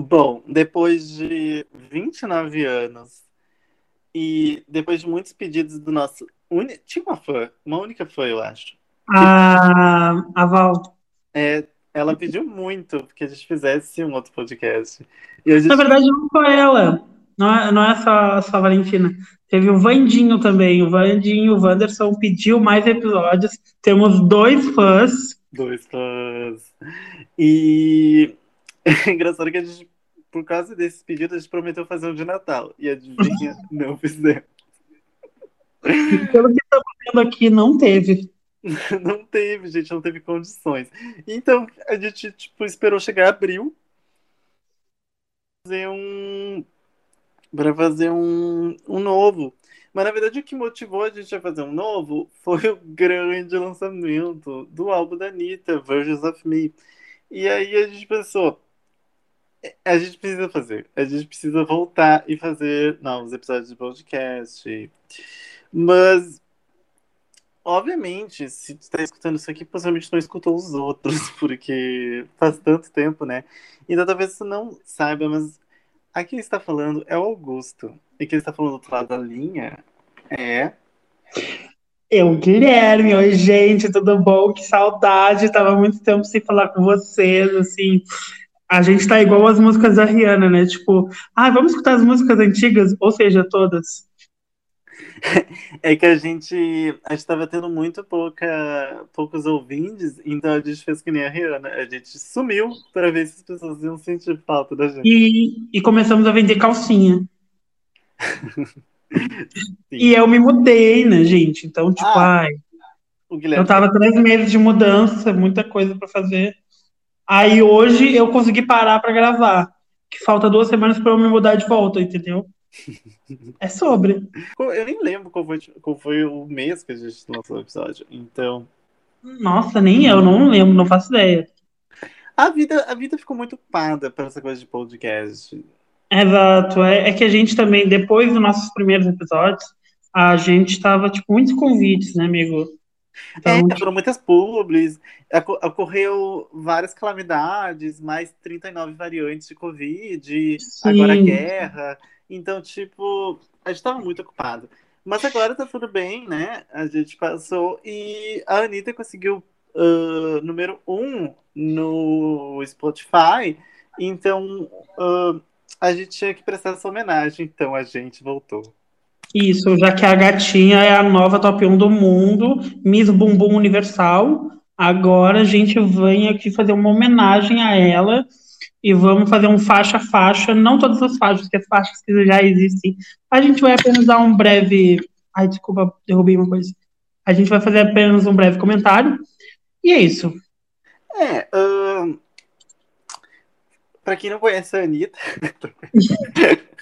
Bom, depois de 29 anos e depois de muitos pedidos do nosso. Uni... Tinha uma fã, uma única fã, eu acho. A, a Val. É, ela pediu muito que a gente fizesse um outro podcast. E gente... Na verdade, não foi ela. Não é, não é só, só a Valentina. Teve o Vandinho também. O Vandinho, o Wanderson pediu mais episódios. Temos dois fãs. Dois fãs. E é engraçado que a gente, por causa desses pedidos, a gente prometeu fazer um de Natal. E adivinha, não fizemos. Pelo que estamos vendo aqui, não teve. Não teve, gente, não teve condições. Então, a gente, tipo, esperou chegar abril fazer um para fazer um, um novo. Mas na verdade o que motivou a gente a fazer um novo foi o grande lançamento do álbum da Anitta, Versions of Me. E aí a gente pensou, a gente precisa fazer, a gente precisa voltar e fazer novos episódios de podcast. Mas, obviamente, se tu está escutando isso aqui, possivelmente não escutou os outros, porque faz tanto tempo, né? Então talvez você não saiba, mas Aqui está falando é o Augusto. E quem está falando do outro lado da linha é. Eu, Guilherme. Oi, gente, tudo bom? Que saudade. Tava muito tempo sem falar com vocês, assim. A gente tá igual as músicas da Rihanna, né? Tipo, ah, vamos escutar as músicas antigas, ou seja, todas. É que a gente estava tendo muito pouca, poucos ouvintes, então a gente fez que nem a Rihanna. A gente sumiu para ver se as pessoas iam sentir falta da gente. E, e começamos a vender calcinha. e eu me mudei, né, gente? Então, tipo, ah, ai. Eu tava três meses de mudança, muita coisa para fazer. Aí hoje eu consegui parar para gravar. Que falta duas semanas para eu me mudar de volta, entendeu? É sobre. Eu nem lembro qual foi, qual foi o mês que a gente lançou o episódio. Então. Nossa, nem eu, não lembro, não faço ideia. A vida, a vida ficou muito parda para essa coisa de podcast. Exato. É, é que a gente também, depois dos nossos primeiros episódios, a gente tava, tipo, muitos convites, né, amigo? Então, é, foram muitas publis, ocorreu várias calamidades, mais 39 variantes de Covid, sim. agora guerra. Então, tipo, a gente tava muito ocupado. Mas agora tá tudo bem, né? A gente passou e a Anitta conseguiu uh, número um no Spotify. Então, uh, a gente tinha que prestar essa homenagem. Então, a gente voltou. Isso, já que a gatinha é a nova top 1 do mundo, Miss Bumbum Universal. Agora a gente vem aqui fazer uma homenagem a ela e vamos fazer um faixa a faixa, não todas as faixas, que as faixas que já existem. A gente vai apenas dar um breve. Ai, desculpa, derrubei uma coisa. A gente vai fazer apenas um breve comentário. E é isso. É. Uh... Pra quem não conhece a Anitta.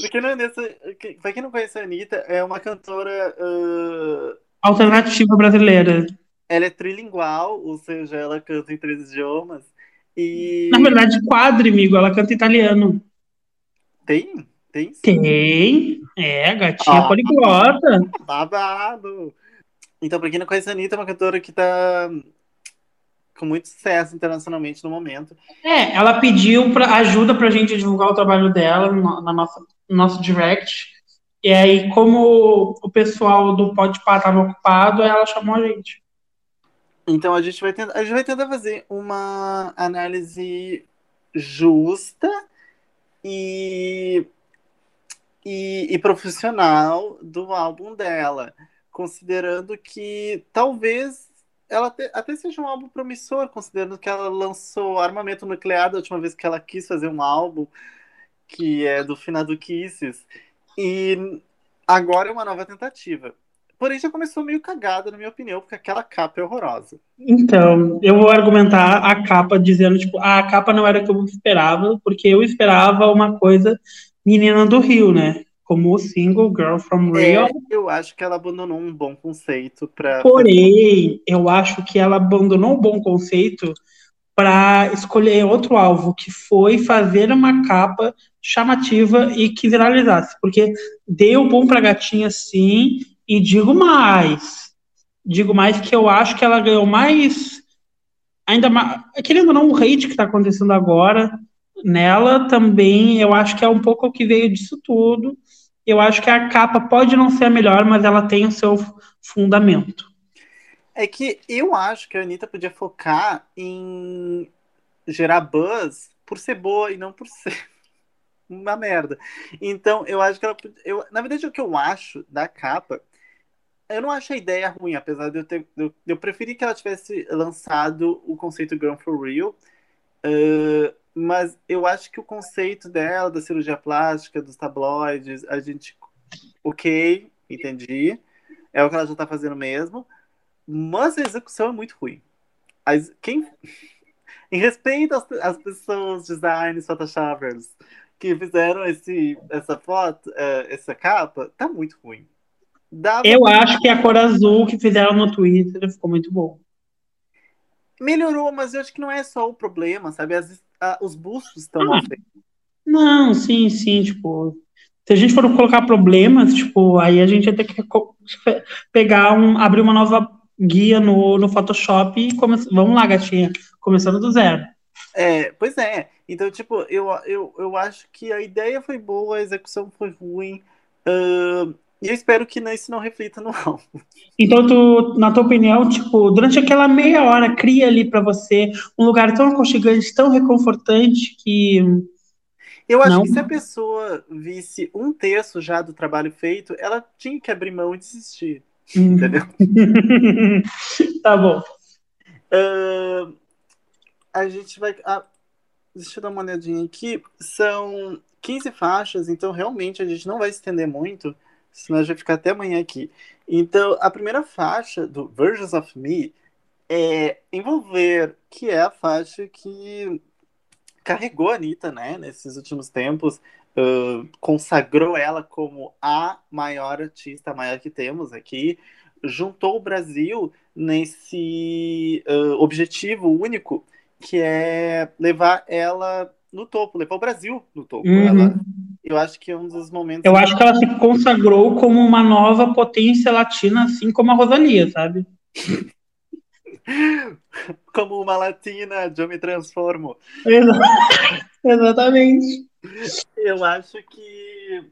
pra, quem não conhece, pra quem não conhece a Anitta, é uma cantora. Uh... Alternativa brasileira. Ela é trilingual, ou seja, ela canta em três idiomas. E... Na verdade, quadro, amigo, ela canta italiano. Tem? Tem sim. Tem. É, gatinha ah, poliglota. Babado. Então, pra quem não conhece a Anitta, é uma cantora que tá com muito sucesso internacionalmente no momento. É, ela pediu pra, ajuda pra gente divulgar o trabalho dela no, na nossa, no nosso direct. E aí, como o pessoal do Podpah estava ocupado, ela chamou a gente. Então a gente vai tentar, a gente vai tentar fazer uma análise justa e, e, e profissional do álbum dela, considerando que talvez ela até, seja um álbum promissor, considerando que ela lançou Armamento Nuclear da última vez que ela quis fazer um álbum, que é do finado Kisses, e agora é uma nova tentativa. Porém, já começou meio cagada, na minha opinião, porque aquela capa é horrorosa. Então, eu vou argumentar a capa dizendo, tipo, ah, a capa não era o que eu esperava, porque eu esperava uma coisa menina do Rio, né? Como o single Girl from Rio. É, eu acho que ela abandonou um bom conceito para. Porém, eu acho que ela abandonou um bom conceito para escolher outro alvo, que foi fazer uma capa chamativa e que viralizasse, porque deu bom para gatinha sim, e digo mais, digo mais que eu acho que ela ganhou mais, ainda mais, querendo ou não, o hate que está acontecendo agora, nela também, eu acho que é um pouco o que veio disso tudo. Eu acho que a capa pode não ser a melhor, mas ela tem o seu fundamento. É que eu acho que a Anitta podia focar em gerar buzz por ser boa e não por ser uma merda. Então, eu acho que ela. Eu, na verdade, o que eu acho da capa. Eu não acho a ideia ruim, apesar de eu ter. Eu, eu preferi que ela tivesse lançado o conceito Gun for Real. Uh, mas eu acho que o conceito dela, da cirurgia plástica, dos tabloides, a gente. Ok, entendi. É o que ela já tá fazendo mesmo. Mas a execução é muito ruim. As, quem, em respeito às, às pessoas, designers, photoshoppers, que fizeram esse, essa foto, uh, essa capa, tá muito ruim. Dava eu acho que a cor azul que fizeram no Twitter ficou muito bom. Melhorou, mas eu acho que não é só o problema, sabe? As, a, os bustos estão ah. Não, sim, sim, tipo. Se a gente for colocar problemas, tipo, aí a gente ia ter que pegar um, abrir uma nova guia no, no Photoshop e come... vamos lá, gatinha, começando do zero. É, pois é. Então, tipo, eu, eu, eu acho que a ideia foi boa, a execução foi ruim. Uh, e eu espero que isso não reflita no álbum. Então, tu, na tua opinião, tipo, durante aquela meia hora, cria ali para você um lugar tão aconchegante, tão reconfortante que. Eu acho não. que se a pessoa visse um terço já do trabalho feito, ela tinha que abrir mão e desistir. Hum. Entendeu? tá bom. Uh, a gente vai. Ah, deixa eu dar uma olhadinha aqui. São 15 faixas, então realmente a gente não vai estender muito, senão a gente vai ficar até amanhã aqui. Então, a primeira faixa do Versions of Me é Envolver, que é a faixa que carregou a Anitta, né, nesses últimos tempos, uh, consagrou ela como a maior artista, a maior que temos aqui, juntou o Brasil nesse uh, objetivo único que é levar ela no topo, levar o Brasil no topo. Uhum. Ela, eu acho que é um dos momentos. Eu acho que ela se consagrou como uma nova potência latina, assim como a Rosalia, sabe? como uma latina, eu me transformo. Exatamente. Eu acho que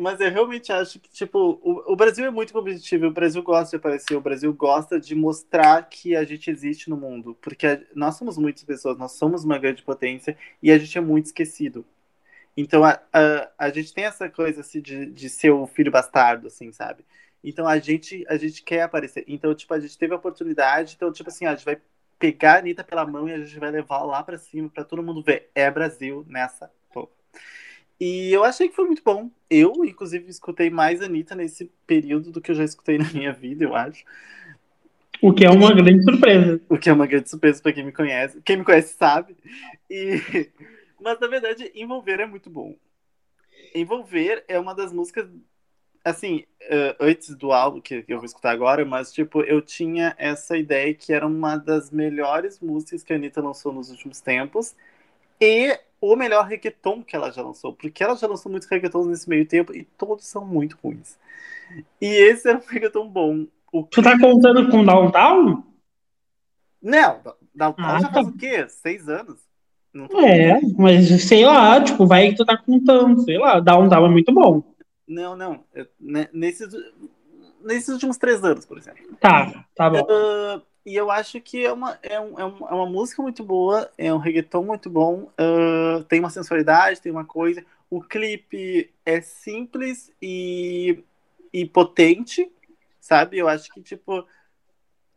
mas eu realmente acho que, tipo, o, o, Brasil é muito competitivo, o Brasil gosta de aparecer, o Brasil gosta de mostrar que a gente existe no mundo, porque a, nós somos muitas pessoas, nós somos uma grande potência e a gente é muito esquecido. Então a, a, a gente tem essa coisa assim de, de ser o filho bastardo, assim, sabe? Então a gente, a gente quer aparecer. Então, tipo, a gente teve a oportunidade, então, tipo assim, a gente vai pegar a Anitta pela mão e a gente vai levar lá para cima para todo mundo ver. É Brasil nessa e eu achei que foi muito bom. Eu, inclusive, escutei mais Anitta nesse período do que eu já escutei na minha vida, eu acho. O que é uma grande surpresa. O que é uma grande surpresa para quem me conhece. Quem me conhece sabe. E... Mas, na verdade, Envolver é muito bom. Envolver é uma das músicas, assim, uh, antes do álbum que eu vou escutar agora, mas, tipo, eu tinha essa ideia que era uma das melhores músicas que a Anitta lançou nos últimos tempos. E o melhor reggaeton que ela já lançou, porque ela já lançou muitos reggaetons nesse meio tempo e todos são muito ruins. E esse era um reggaeton bom. O tu tá contando com Downtown? Não, Downtown ah, já tá. faz o quê? Seis anos? É, mas sei lá, tipo, vai que tu tá contando, sei lá, Downtown é muito bom. Não, não, né, nesses, nesses últimos três anos, por exemplo. Tá, tá bom. Uh, e eu acho que é uma, é, um, é, uma, é uma música muito boa, é um reggaeton muito bom, uh, tem uma sensualidade, tem uma coisa. O clipe é simples e, e potente, sabe? Eu acho que, tipo,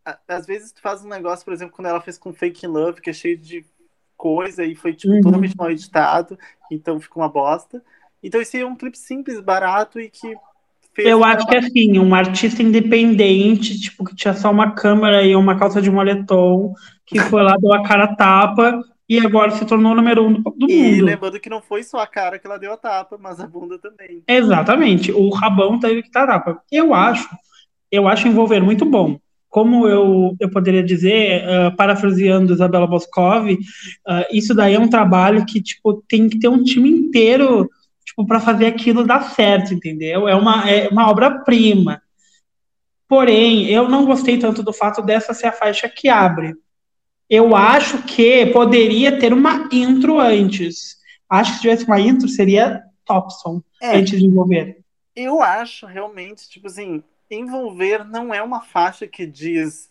a, às vezes tu faz um negócio, por exemplo, quando ela fez com Fake Love, que é cheio de coisa e foi, tipo, uhum. totalmente mal editado, então ficou uma bosta. Então esse é um clipe simples, barato e que eu acho que assim, um artista independente, tipo, que tinha só uma câmera e uma calça de moletom, que foi lá, deu a cara tapa e agora se tornou o número um do, mundo. E lembrando que não foi só a cara que ela deu a tapa, mas a bunda também. Exatamente, o rabão teve que dar tapa. Eu acho, eu acho envolver muito bom. Como eu, eu poderia dizer, uh, parafraseando Isabela Boscov, uh, isso daí é um trabalho que tipo tem que ter um time inteiro tipo, para fazer aquilo dar certo, entendeu? É uma, é uma obra-prima. Porém, eu não gostei tanto do fato dessa ser a faixa que abre. Eu acho que poderia ter uma intro antes. Acho que se tivesse uma intro, seria Topson, É. antes de envolver. Eu acho realmente, tipo assim, envolver não é uma faixa que diz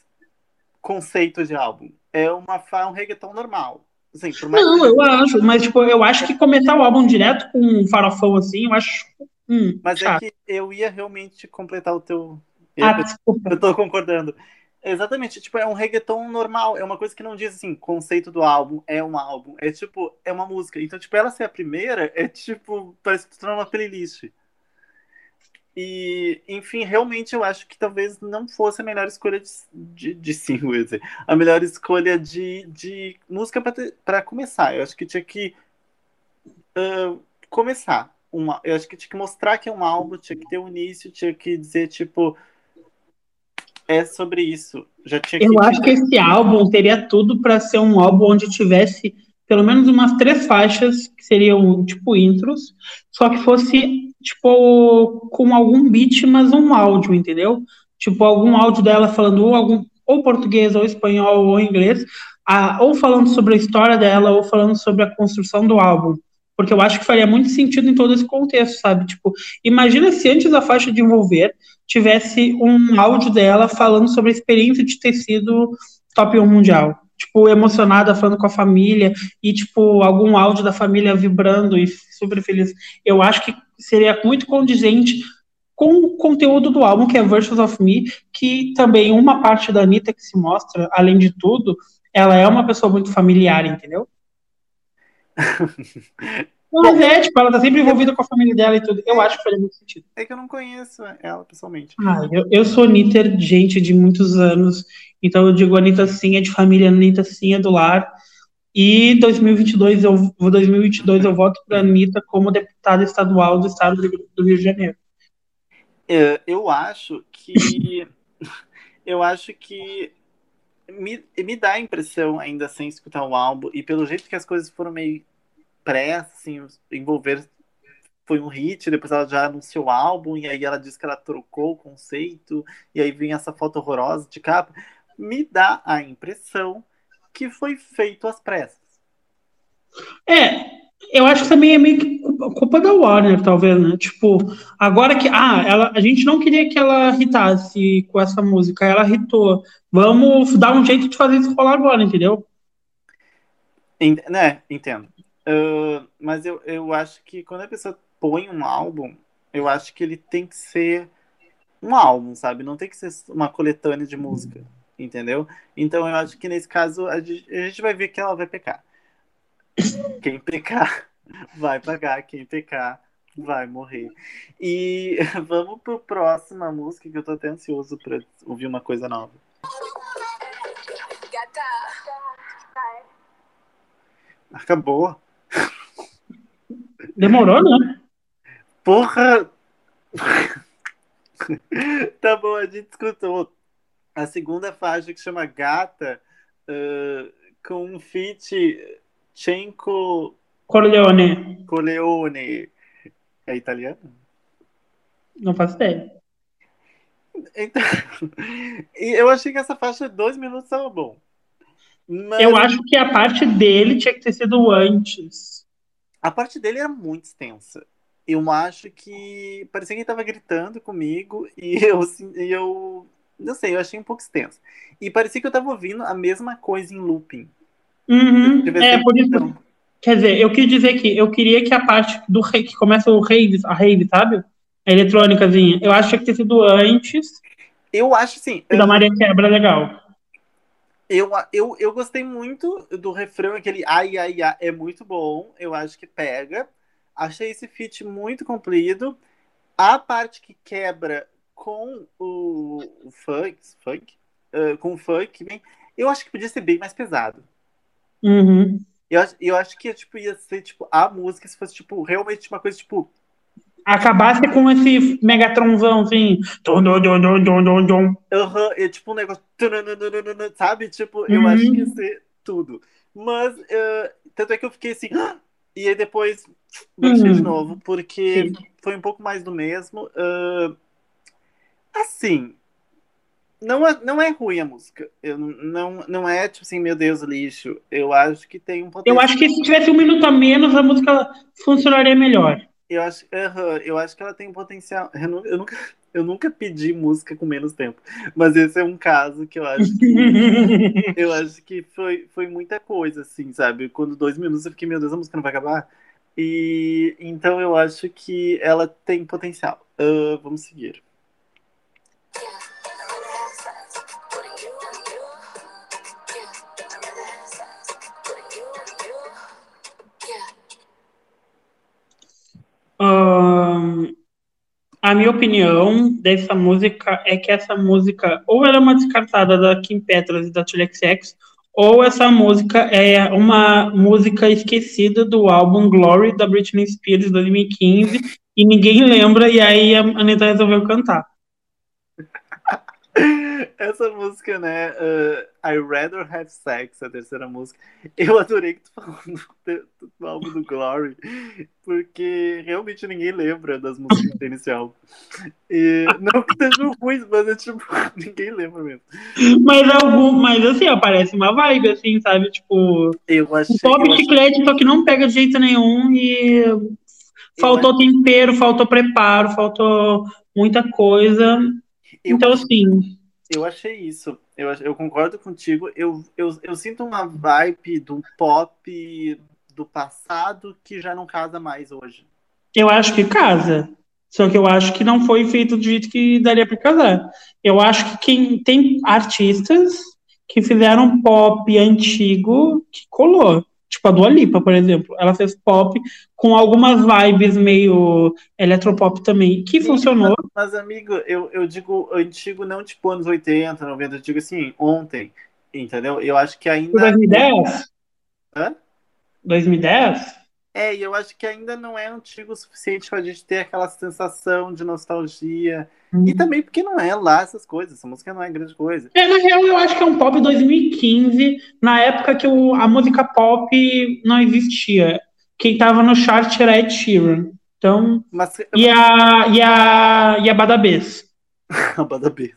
conceito de álbum. É uma fa um reggaeton normal. Assim, por mais Não, que- eu acho, mas tipo, eu acho que começar o álbum direto com um farofão assim, eu acho. Hum, Mas é chato. que eu ia realmente completar o teu. Ah, desculpa. Eu tô concordando. Exatamente, tipo, é um reggaeton normal, é uma coisa que não diz assim, conceito do álbum, é um álbum, é tipo, é uma música. Então, tipo, ela ser a primeira é tipo, parece que tu tá numa playlist. E, enfim, realmente eu acho que talvez não fosse a melhor escolha de, de, de single, dizer. a melhor escolha de, de música pra começar. Eu acho que tinha que ah, começar. Uma, eu acho que tinha que mostrar que é um álbum, tinha que ter um início, tinha que dizer, tipo, é sobre isso. Já tinha Eu que acho que esse álbum teria tudo pra ser um álbum onde tivesse pelo menos umas três faixas que seriam tipo intros, só que fosse tipo com algum beat, mas um áudio, entendeu? Tipo algum áudio dela falando ou algum ou português ou espanhol ou inglês, a, ou falando sobre a história dela ou falando sobre a construção do álbum. Porque eu acho que faria muito sentido em todo esse contexto, sabe? Tipo, imagina se antes da faixa de envolver tivesse um áudio dela falando sobre a experiência de ter sido top 1 mundial. Tipo, emocionada, falando com a família, e, tipo, algum áudio da família vibrando e super feliz. Eu acho que seria muito condizente com o conteúdo do álbum, que é Versus of Me, que também uma parte da Anitta que se mostra, além de tudo, ela é uma pessoa muito familiar, entendeu? Mas é, tipo, ela tá sempre envolvida com a família dela e tudo. Eu acho que faria muito sentido. É que eu não conheço ela pessoalmente. Ah, eu, eu sou Anitta, gente, de muitos anos. Então eu digo Anitta sim é de família, Anitta sim é do lar. E 2022 eu, 2022 eu voto para Anitta como deputada estadual do estado do Rio de Janeiro. É, eu acho que. eu acho que. Me, me dá a impressão, ainda sem escutar o álbum, e pelo jeito que as coisas foram meio pressa, assim, envolver foi um hit, depois ela já anunciou o álbum, e aí ela disse que ela trocou o conceito, e aí vem essa foto horrorosa de capa. Me dá a impressão que foi feito às pressas. É, eu acho que também é meio que culpa, da Warner, talvez, né? Tipo, agora que. Ah, ela, a gente não queria que ela irritasse com essa música, ela irritou. Vamos dar um jeito de fazer isso rolar agora, entendeu? Ent- né, entendo. Uh, mas eu, eu acho que quando a pessoa põe um álbum, eu acho que ele tem que ser um álbum, sabe? Não tem que ser uma coletânea de música, entendeu? Então eu acho que nesse caso a gente, a gente vai ver que ela vai pecar. Quem pecar vai pagar, quem pecar vai morrer. E vamos pro próxima música que eu tô até ansioso pra ouvir uma coisa nova. Acabou. Demorou, né? Porra! tá bom, a gente escutou a segunda faixa que chama Gata uh, com um feat Cenco Corleone. Coleone. É italiano? Não faço ideia. Então, e eu achei que essa faixa de dois minutos estava bom. Mas Eu acho que a parte dele tinha que ter sido antes. a parte dele era muito extensa. Eu acho que parecia que ele tava gritando comigo e eu, assim, e eu não sei, eu achei um pouco extenso. E parecia que eu tava ouvindo a mesma coisa em looping. Uhum, é, por isso. então. Quer dizer, eu quis dizer que eu queria que a parte do rei, que começa o rave, a rave, sabe? A eletrônicazinha. Eu acho que tinha que ter sido antes Eu acho assim, e da Maria Quebra legal. eu, eu, eu gostei muito do refrão, aquele ai, ai, ai, é muito bom. Eu acho que pega. Achei esse feat muito comprido. A parte que quebra com o, o funk, funk uh, com o funk, bem, eu acho que podia ser bem mais pesado. Uhum. Eu, acho- eu acho que tipo, ia ser tipo a música se fosse tipo realmente uma coisa tipo Acabasse com esse Megatronzão, assim. Aham, é tipo um negócio. Sabe? Tipo, eu Uhum. acho que ia ser tudo. Mas, eh, tanto é que eu fiquei assim. "Ah!" E aí depois brochei de Uhum. novo, porque Sim. foi um pouco mais do mesmo. Ah, assim, Não é, não é ruim a música. Eu, não, não é tipo assim, meu Deus, lixo. Eu acho que tem um potencial. Eu acho que se tivesse um minuto a menos, a música funcionaria melhor. Eu acho, uhum, eu acho que ela tem um potencial. Eu, não, eu, nunca, eu nunca pedi música com menos tempo. Mas esse é um caso que eu acho que. eu acho que foi, foi muita coisa, assim, sabe? Quando dois minutos eu fiquei, meu Deus, a música não vai acabar. E então eu acho que ela tem potencial. Uh, vamos seguir. A minha opinião dessa música é que essa música ou ela é uma descartada da Kim Petras e da X ou essa música é uma música esquecida do álbum Glory da Britney Spears 2015 e ninguém lembra e aí a Anitta resolveu cantar. Essa música, né? Uh, I Rather Have Sex, a terceira música. Eu adorei que tu falou do, do álbum do Glory, porque realmente ninguém lembra das músicas do inicial. E, não que estejam ruins, mas é tipo, ninguém lembra mesmo. Mas algum, mas assim, aparece uma vibe, assim, sabe? Tipo. Eu achei. Um pop eu chiclete, achei... só que não pega de jeito nenhum e. Faltou eu tempero, faltou preparo, faltou muita coisa. Eu, então, assim. Eu achei isso. Eu, eu concordo contigo. Eu, eu, eu sinto uma vibe do pop do passado que já não casa mais hoje. Eu acho que casa. Só que eu acho que não foi feito do jeito que daria para casar. Eu acho que quem tem artistas que fizeram pop antigo que colou. Tipo a Dua Lipa, por exemplo. Ela fez pop com algumas vibes meio eletropop também, que Sim, funcionou. Mas, mas, amigo, eu, eu digo antigo não tipo anos 80, 90, eu digo assim, ontem, entendeu? Eu acho que ainda... 2010? Hã? 2010? É, e eu acho que ainda não é antigo o suficiente para a gente ter aquela sensação de nostalgia. Uhum. E também porque não é lá essas coisas, essa música não é grande coisa. É, na real, eu acho que é um pop 2015, na época que o, a música pop não existia. Quem tava no chart era Ed Sheeran. Então, Mas, e, a, e, a, e a Badabês. a Badabês.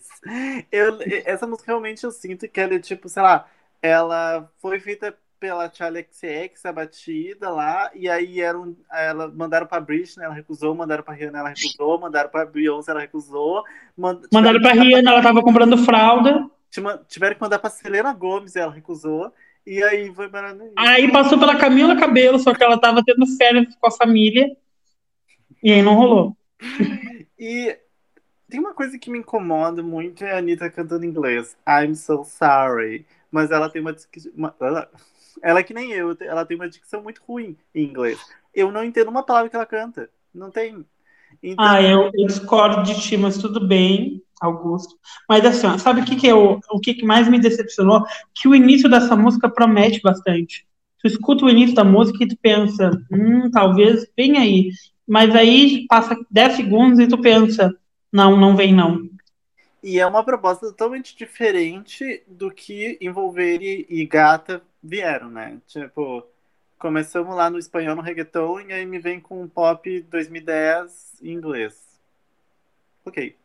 Eu, essa música realmente eu sinto que ela é tipo, sei lá, ela foi feita pela Charlie XX a batida lá, e aí eram, ela, mandaram pra Britney, ela recusou, mandaram pra Rihanna, ela recusou, mandaram pra Beyoncé, ela recusou. Mand mandaram pra Rihanna, ela tava comprando fralda. Tiveram que mandar pra Selena Gomes, ela recusou. E aí foi para. Aí passou pela Camila Cabelo, só que ela tava tendo férias com a família. E aí não rolou. E tem uma coisa que me incomoda muito é a Anitta cantando inglês. I'm so sorry. Mas ela tem uma. uma ela é que nem eu, ela tem uma dicção muito ruim em inglês. Eu não entendo uma palavra que ela canta. Não tem. Então... Ah, eu, eu, discordo de ti, mas tudo bem, Augusto. Mas assim, sabe o que, que eu, o que, que mais me decepcionou? Que o início dessa música promete bastante. Tu escuta o início da música e tu pensa, hum, talvez vem aí. Mas aí passa 10 segundos e tu pensa, não, não vem não. E é uma proposta totalmente diferente do que envolver e Gata vieram, né? Tipo, começamos lá no espanhol, no reggaeton, e aí me vem com um pop 2010 em inglês. Ok.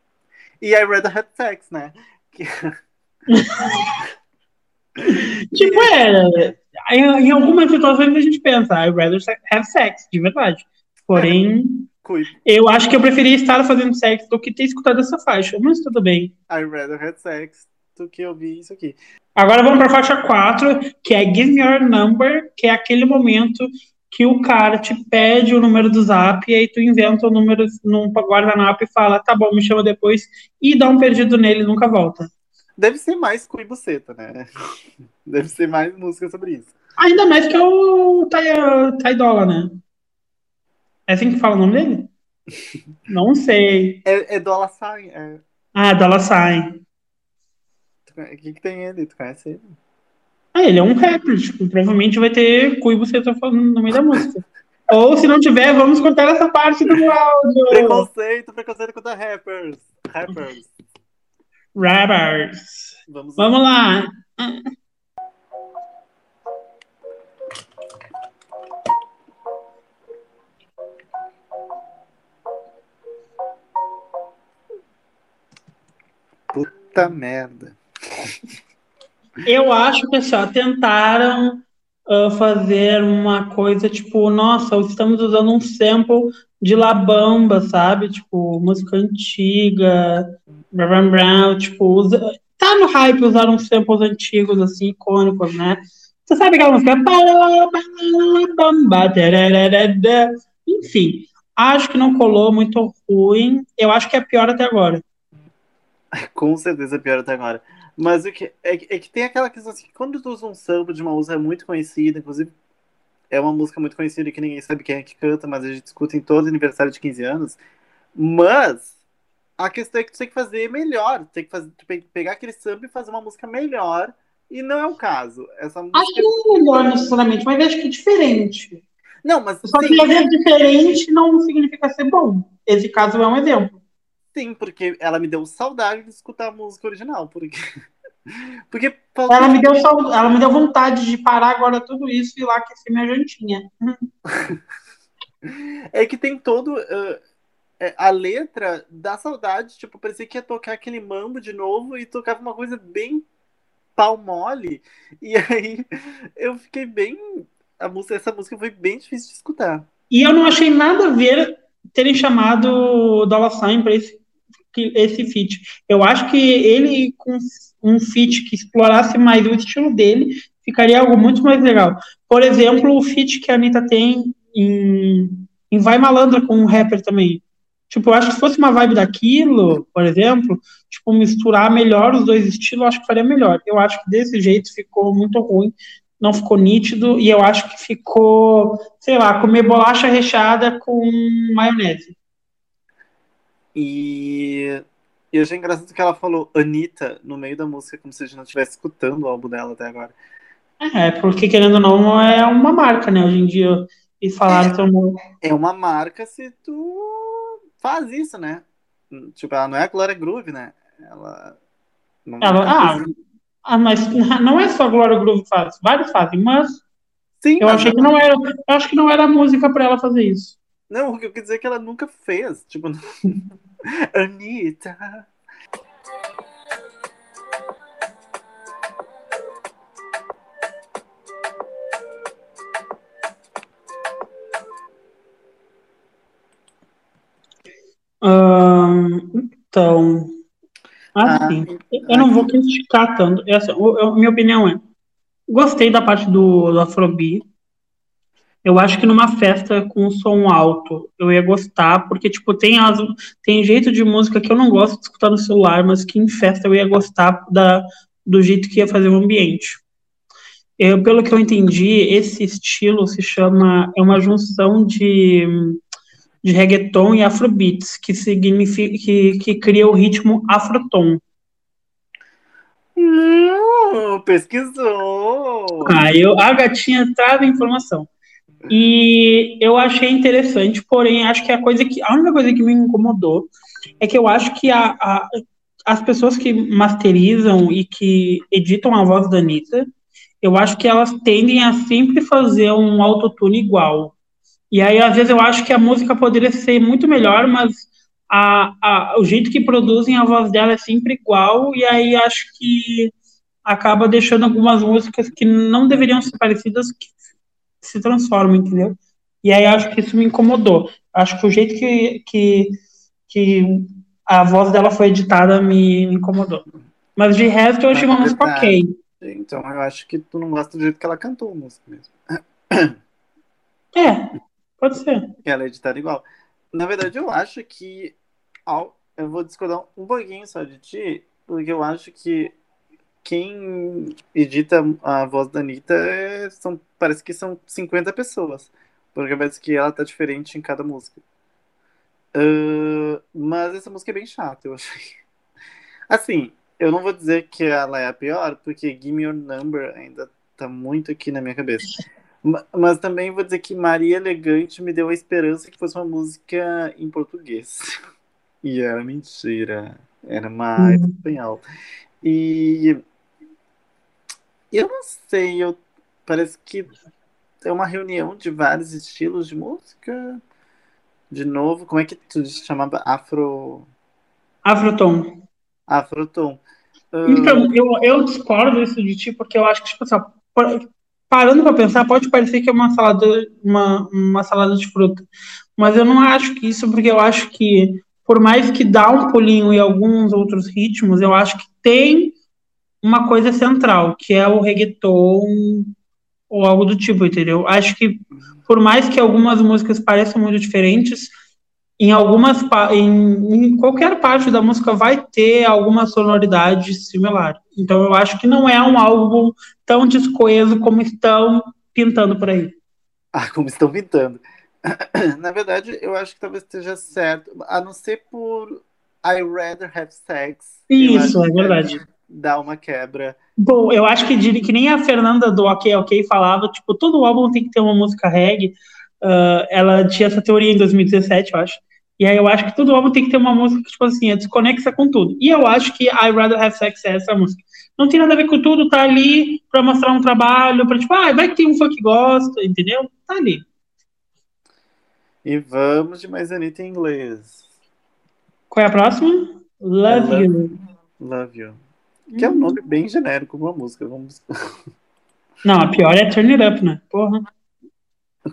E I Read Had Sex, né? Que... tipo, é. Em, em, algumas situações a gente pensa, I rather have sex, de verdade. Porém, é, eu acho que eu preferia estar fazendo sexo do que ter escutado essa faixa, mas tudo bem. I rather have sex do que ouvir isso aqui. Agora vamos para a faixa 4, que é Give Me Your Number, que é aquele momento que o cara te pede o número do zap e aí tu inventa o número num guardanapo e fala, tá bom, me chama depois e dá um perdido nele e nunca volta. Deve ser mais cu e buceta, né? Deve ser mais música sobre isso. Ainda mais que é o Taidola, né? É assim que fala o nome dele? Não sei. É, é Dollar Sign. É... Ah, Dollar Sign. O que, que tem ele? Tu conhece ele? Ah, ele é um rapper, tipo, provavelmente vai ter cu e buceta falando no meio da música. Ou se não tiver, vamos cortar essa parte do áudio. Preconceito, preconceito contra rappers. Rappers. Rappers. Vamos, vamos lá. Puta merda. Eu acho que assim, tentaram uh, fazer uma coisa tipo, nossa, estamos usando um sample de Labamba, sabe? Tipo, música antiga, Brown Brown, tipo, usa... tá no hype usar uns samples antigos, assim, icônicos, né? Você sabe aquela música? Enfim, acho que não colou, muito ruim. Eu acho que é pior até agora. Com certeza é pior até agora. Mas o que, é, é que tem aquela questão assim, que quando tu usa um sample de uma música muito conhecida, inclusive é uma música muito conhecida que ninguém sabe quem é que canta, mas a gente escuta em todo aniversário de 15 anos. Mas a questão é que tu tem que fazer melhor, tem que fazer, pegar aquele sample e fazer uma música melhor, e não é o caso. Essa música... Acho que não é melhor necessariamente, mas acho que é diferente. Não, mas só que fazer diferente não significa ser bom. Esse caso é um exemplo. Sim, porque ela me deu saudade de escutar a música original, porque porque ela me deu ela me deu vontade de parar agora tudo isso e ir lá aquecer minha jantinha. é que tem todo uh, a letra da saudade, tipo, parecia que ia tocar aquele mambo de novo e tocava uma coisa bem pau mole. E aí eu fiquei bem a música, essa música foi bem difícil de escutar. E eu não achei nada a ver terem chamado Dollar Sign para esse esse feat. Eu acho que ele com um feat que explorasse mais o estilo dele, ficaria algo muito mais legal. Por exemplo, o feat que a Anitta tem em, em Vai Malandra com um rapper também. Tipo, eu acho que se fosse uma vibe daquilo, por exemplo, tipo, misturar melhor os dois estilos, acho que faria melhor. Eu acho que desse jeito ficou muito ruim, não ficou nítido, e eu acho que ficou, sei lá, comer bolacha recheada com maionese. E eu achei engraçado que ela falou Anitta no meio da música, como se a gente não estivesse escutando o álbum dela até agora. É, porque querendo ou não, é uma marca, né? Hoje em dia, e falar é, tão... é uma marca se tu faz isso, né? Tipo, ela não é a Glória Groove, né? Ela. Não ela é ah, ah, mas não é só a Glória Groove que faz, vários fazem, mas. Sim, eu achei que não era. Eu acho que não era música para ela fazer isso. Não, o que eu quis dizer é que ela nunca fez. Tipo, Anitta. então, assim, ah, eu não vou criticar tanto. Essa, minha opinião é: gostei da parte do, do Afrobeat, eu acho que numa festa com som alto eu ia gostar, porque, tipo, tem, as, tem jeito de música que eu não gosto de escutar no celular, mas que em festa eu ia gostar da, do jeito que ia fazer o ambiente. Eu, pelo que eu entendi, esse estilo se chama, é uma junção de, de reggaeton e afrobeats, que significa, que, que cria o ritmo afrotom. Hum, pesquisou! Ah, eu, a gatinha traz a informação. E eu achei interessante, porém, acho que a coisa que. A única coisa que me incomodou é que eu acho que a, a, as pessoas que masterizam e que editam a voz da Anitta, eu acho que elas tendem a sempre fazer um autotune igual. E aí, às vezes, eu acho que a música poderia ser muito melhor, mas a, a, o jeito que produzem a voz dela é sempre igual, e aí acho que acaba deixando algumas músicas que não deveriam ser parecidas, que se transforma, entendeu? E aí acho que isso me incomodou. Acho que o jeito que, que, que a voz dela foi editada me, me incomodou. Mas de resto eu achei uma música ok. Então eu acho que tu não gosta do jeito que ela cantou a música mesmo. É, pode ser. Ela é editada igual. Na verdade, eu acho que. Eu vou discordar um pouquinho só de ti, porque eu acho que quem edita a voz da Anitta é, são, parece que são 50 pessoas. Porque parece que ela tá diferente em cada música. Uh, mas essa música é bem chata, eu achei. Assim, eu não vou dizer que ela é a pior, porque Give Me Your Number ainda tá muito aqui na minha cabeça. Mas também vou dizer que Maria Elegante me deu a esperança que fosse uma música em português. E era mentira. Era mais uhum. espanhol. E eu não sei, eu parece que é uma reunião de vários estilos de música. De novo, como é que tu chamava? Afro. Afrotom. Afrotom. Então, eu, eu discordo isso de ti, porque eu acho que, tipo assim, parando para pensar, pode parecer que é uma salada, uma, uma salada de fruta. Mas eu não acho que isso, porque eu acho que, por mais que dá um pulinho em alguns outros ritmos, eu acho que tem uma coisa central, que é o reggaeton ou algo do tipo, entendeu? Acho que, por mais que algumas músicas pareçam muito diferentes, em algumas em, em, qualquer parte da música vai ter alguma sonoridade similar. Então eu acho que não é um álbum tão descoeso como estão pintando por aí. Ah, como estão pintando. Na verdade, eu acho que talvez esteja certo, a não ser por I rather have sex. Isso, é verdade. Dá uma quebra. Bom, eu acho que, que nem a Fernanda do Ok Ok falava, tipo, todo álbum tem que ter uma música reggae. Uh, ela tinha essa teoria em 2017, eu acho. E aí eu acho que todo álbum tem que ter uma música que, tipo assim, é desconexa com tudo. E eu acho que I Rather Have Sex é essa música. Não tem nada a ver com tudo, tá ali pra mostrar um trabalho, pra tipo, ah, vai que tem um fã que gosta, entendeu? Tá ali. E vamos de mais Anitta em inglês. Qual é a próxima? Love, love You. Love You. Que é um nome bem genérico uma música. Vamos... Não, a pior é Turn It Up, né? Porra.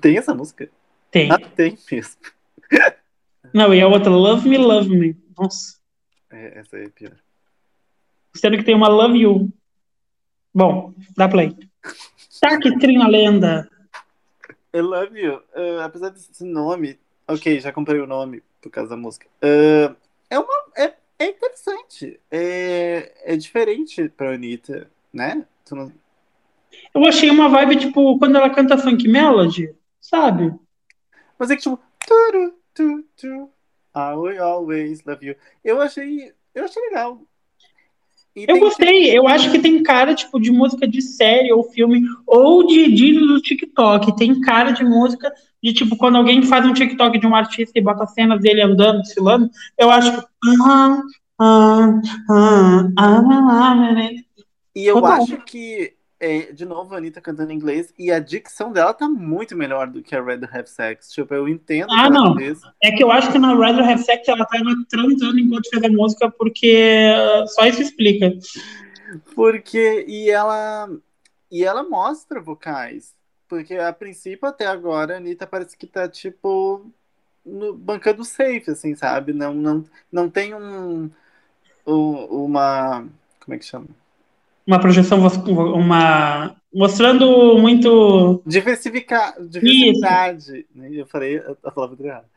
Tem essa música? Tem. Ah, tem mesmo. Não, e a outra, Love Me, Love Me. Nossa. É, essa aí é pior. Sendo que tem uma Love You. Bom, dá play. Tá que trinha lenda. I Love You. Uh, apesar desse nome, ok, já comprei o nome por causa da música. Uh, é uma. É, é interessante. É, é diferente pra Anitta, né? Não... Eu achei uma vibe, tipo, quando ela canta funk melody, sabe? Mas é que, tipo. Turu, tu, tu, I will always love you. Eu achei. Eu achei legal. E eu gostei, eu acho que tem cara tipo de música de série ou filme, ou de vídeo do TikTok. Tem cara de música de tipo, quando alguém faz um TikTok de um artista e bota cenas dele andando, desfilando, eu acho que. E eu acho que é, de novo, a Anitta cantando em inglês e a dicção dela tá muito melhor do que a Red Have Sex. Tipo, eu entendo. Ah, não. É que eu acho que na Red Have Sex ela tá transando enquanto fez a música, porque só isso explica. Porque, e ela, e ela mostra vocais. Porque a princípio, até agora, a Anitta parece que tá, tipo, no, bancando safe, assim, sabe? Não, não, não tem um, um uma. Como é que chama? Uma projeção, uma mostrando muito diversificar, diversidade. Isso. Eu falei a palavra errada.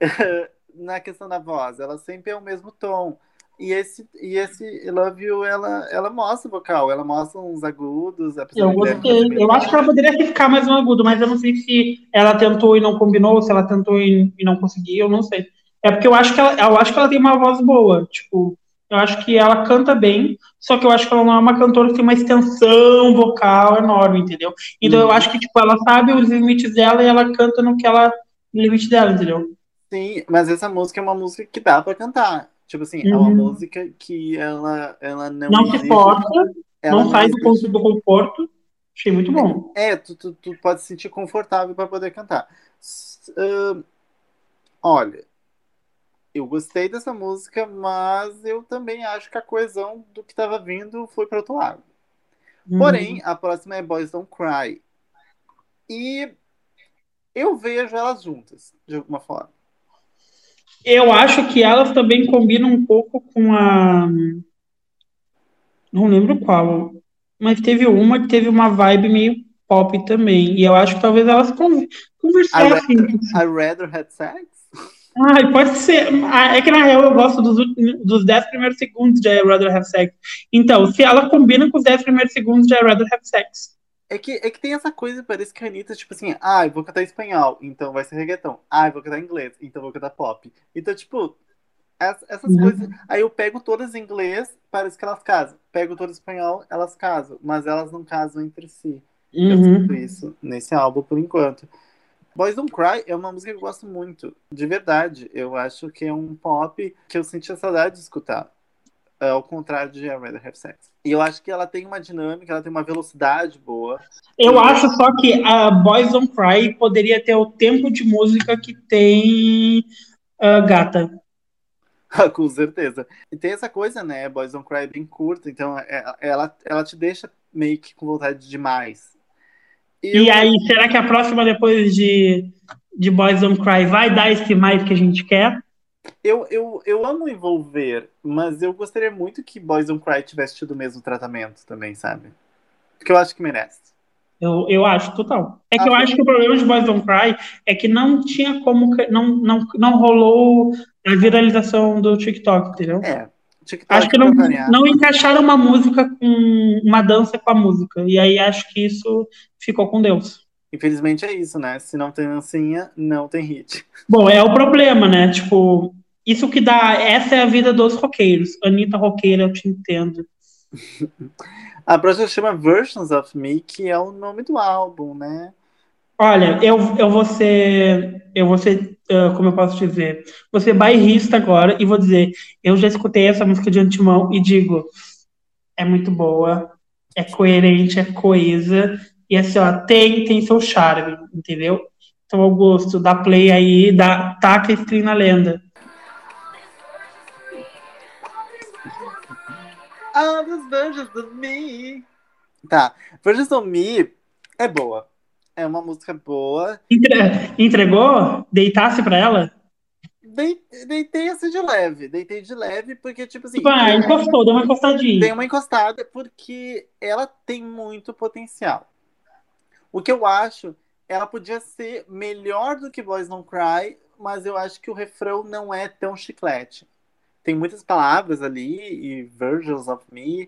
Na questão da voz, ela sempre é o mesmo tom. E esse, e esse Love You, ela, ela mostra o vocal, ela mostra uns agudos. Eu gostei. Eu acho que ela poderia ficar mais um agudo, mas eu não sei se ela tentou e não combinou, se ela tentou e, e não conseguiu, eu não sei. É porque eu acho que ela, eu acho que ela tem uma voz boa. Tipo, eu acho que ela canta bem, só que eu acho que ela não é uma cantora que tem uma extensão vocal enorme, entendeu? Então uhum. eu acho que, tipo, ela sabe os limites dela e ela canta no que ela. No limite dela, entendeu? Sim, mas essa música é uma música que dá pra cantar. Tipo assim, uhum. é uma uhum. música que ela, ela não. Não se força, não, sai do ponto do conforto. Achei muito bom. É, tu, tu, tu pode se sentir confortável para poder cantar. Uh, olha, eu gostei dessa música, mas eu também acho que a coesão do que estava vindo foi para outro lado. Uhum. Porém, a próxima é Boys Don't Cry. E eu vejo elas juntas, de alguma forma. Eu acho que elas também combinam um pouco com a. Não lembro qual. Mas teve uma que teve uma vibe meio pop também. E eu acho que talvez elas conversassem. I rather had sex? Ai, pode ser. Ah, é que na real eu gosto dos, dos 10 primeiros segundos de I Rather Have Sex. Então, se ela combina com os 10 primeiros segundos de I Rather Have Sex. É que, é que tem essa coisa, parece que a Anitta, tipo assim, ah, eu vou cantar espanhol, então vai ser reggaeton. Ah, eu vou cantar inglês, então vou cantar pop. Então, tipo, essas uhum. coisas. Aí eu pego todas em inglês, parece que elas casam. Pego todas em espanhol, elas casam. Mas elas não casam entre si. Uhum. Eu sinto isso nesse álbum por enquanto. Boys Don't Cry é uma música que eu gosto muito, de verdade. Eu acho que é um pop que eu sentia saudade de escutar. É, ao contrário de I Rather Have Sex. E eu acho que ela tem uma dinâmica, ela tem uma velocidade boa. Eu e... acho só que a Boys Don't Cry poderia ter o tempo de música que tem uh, Gata. Com certeza. E tem essa coisa, né? Boys Don't Cry é bem curta, então é, ela, ela te deixa meio que com vontade de mais. E, e eu... aí, será que a próxima, depois de, de Boys Don't Cry, vai dar esse mais que a gente quer? Eu, eu, eu amo envolver, mas eu gostaria muito que Boys Don't Cry tivesse tido o mesmo tratamento também, sabe? Porque eu acho que merece. Eu, eu acho, total. É que ah, eu acho que o problema de Boys Don't Cry é que não tinha como. Não, não, não rolou a viralização do TikTok, entendeu? É. Acho que não, não encaixaram uma música com uma dança com a música. E aí acho que isso ficou com Deus. Infelizmente é isso, né? Se não tem dancinha, não tem hit. Bom, é o problema, né? Tipo, isso que dá. Essa é a vida dos roqueiros. Anitta roqueira, eu te entendo. A próxima chama Versions of Me, que é o nome do álbum, né? Olha, eu, eu vou ser, eu vou ser, uh, como eu posso dizer, vou ser bairrista agora e vou dizer, eu já escutei essa música de antemão e digo, é muito boa, é coerente, é coesa, e assim, ó, tem, tem seu charme, entendeu? Então, Augusto, dá play aí, dá, taca stream na lenda. All those versions of me. Tá. Versions of me é boa. É uma música boa. Entre... Entregou? Deitasse pra ela? Deitei assim de leve. Deitei de leve, porque, tipo assim. Vai, encostou, deu uma encostadinha. Deu uma encostada, porque ela tem muito potencial. O que eu acho, ela podia ser melhor do que Boys Don't Cry, mas eu acho que o refrão não é tão chiclete tem muitas palavras ali e versions of me.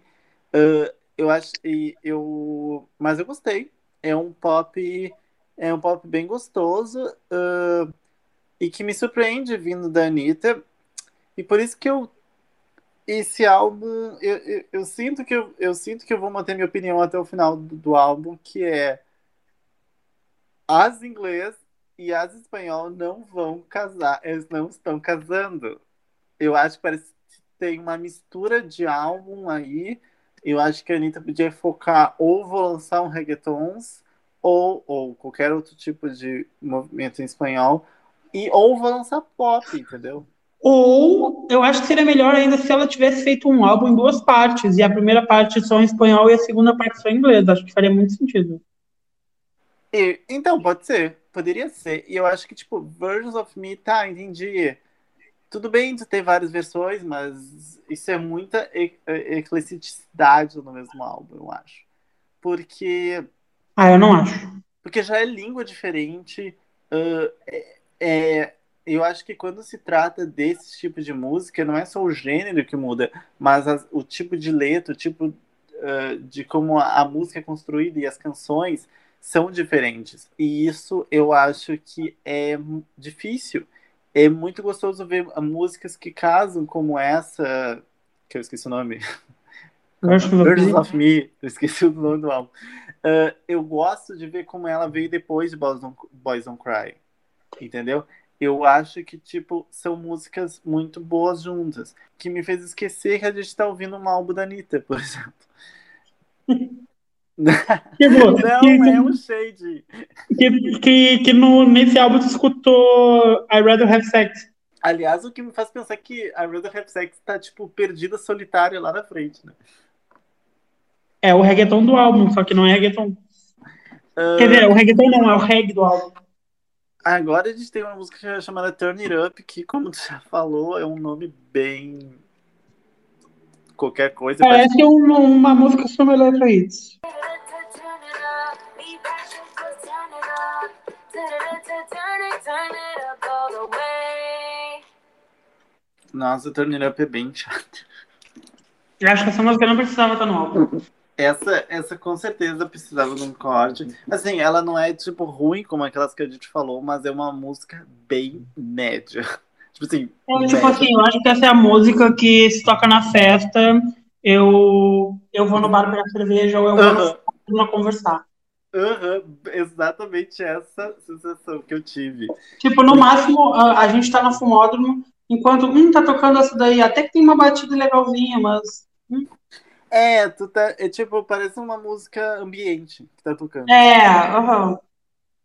Uh, eu acho e eu, mas eu gostei. É um pop, é um pop bem gostoso uh, e que me surpreende vindo da Anitta. E por isso que eu esse álbum eu, eu, eu, sinto que eu, eu sinto que eu vou manter minha opinião até o final do, do álbum que é as inglês e as espanhol não vão casar eles não estão casando eu acho que parece que tem uma mistura de álbum aí. Eu acho que a Anitta podia focar ou vou lançar um reggaetons ou, ou qualquer outro tipo de movimento em espanhol e ou vou lançar pop, entendeu? Ou eu acho que seria melhor ainda se ela tivesse feito um álbum em duas partes, e a primeira parte só em espanhol e a segunda parte só em inglês. Acho que faria muito sentido. E, então, pode ser. Poderia ser. E eu acho que, tipo, Versions of Me, tá, entendi tudo bem de ter várias versões, mas isso é muita ecleticidade no mesmo álbum, eu acho. Porque. Ah, eu não acho. Porque já é língua diferente. Uh, é, é, eu acho que quando se trata desse tipo de música, não é só o gênero que muda, mas as, o tipo de letra, o tipo uh, de como a, a música é construída e as canções são diferentes. E isso eu acho que é difícil é muito gostoso ver músicas que casam como essa, que eu esqueci o nome. Versions of Me, eu esqueci o nome do álbum. Uh, eu gosto de ver como ela veio depois de Boys Don't, Boys Don't Cry, entendeu? Eu acho que, tipo, são músicas muito boas juntas, que me fez esquecer que a gente tá ouvindo um álbum da Anitta, por exemplo. Tipo, não que, é um shade. Que, que, que no, nesse álbum tu escutou I Rather Have Sex. Aliás, o que me faz pensar que I Rather Have Sex tá, tipo, perdida solitária lá na frente, né? É o reggaeton do álbum, só que não é reggaeton. Uh... Quer dizer, o reggaeton não, é o reggae do álbum. Agora a gente tem uma música chamada Turn It Up, que, como tu já falou, é um nome bem. qualquer coisa. Parece, parece... uma, uma música sobre Electro Hits. Nossa, o Turn It Up é bem chato. Eu acho que essa música não precisava estar no álbum. Essa, essa com certeza precisava de um corte. Assim, ela não é, tipo, ruim como aquelas que a gente falou, mas é uma música bem média. Tipo assim. É, tipo assim, eu acho que essa é a música que se toca na festa, eu, eu vou no bar pegar cerveja ou eu vou uh -huh. conversar. Uhum, exatamente essa sensação que eu tive. Tipo, no máximo, a, a gente tá no fumódromo, enquanto um tá tocando essa daí, até que tem uma batida legalzinha, mas. Hum. É, tu tá. É tipo, parece uma música ambiente que tá tocando. É, aham. Uhum.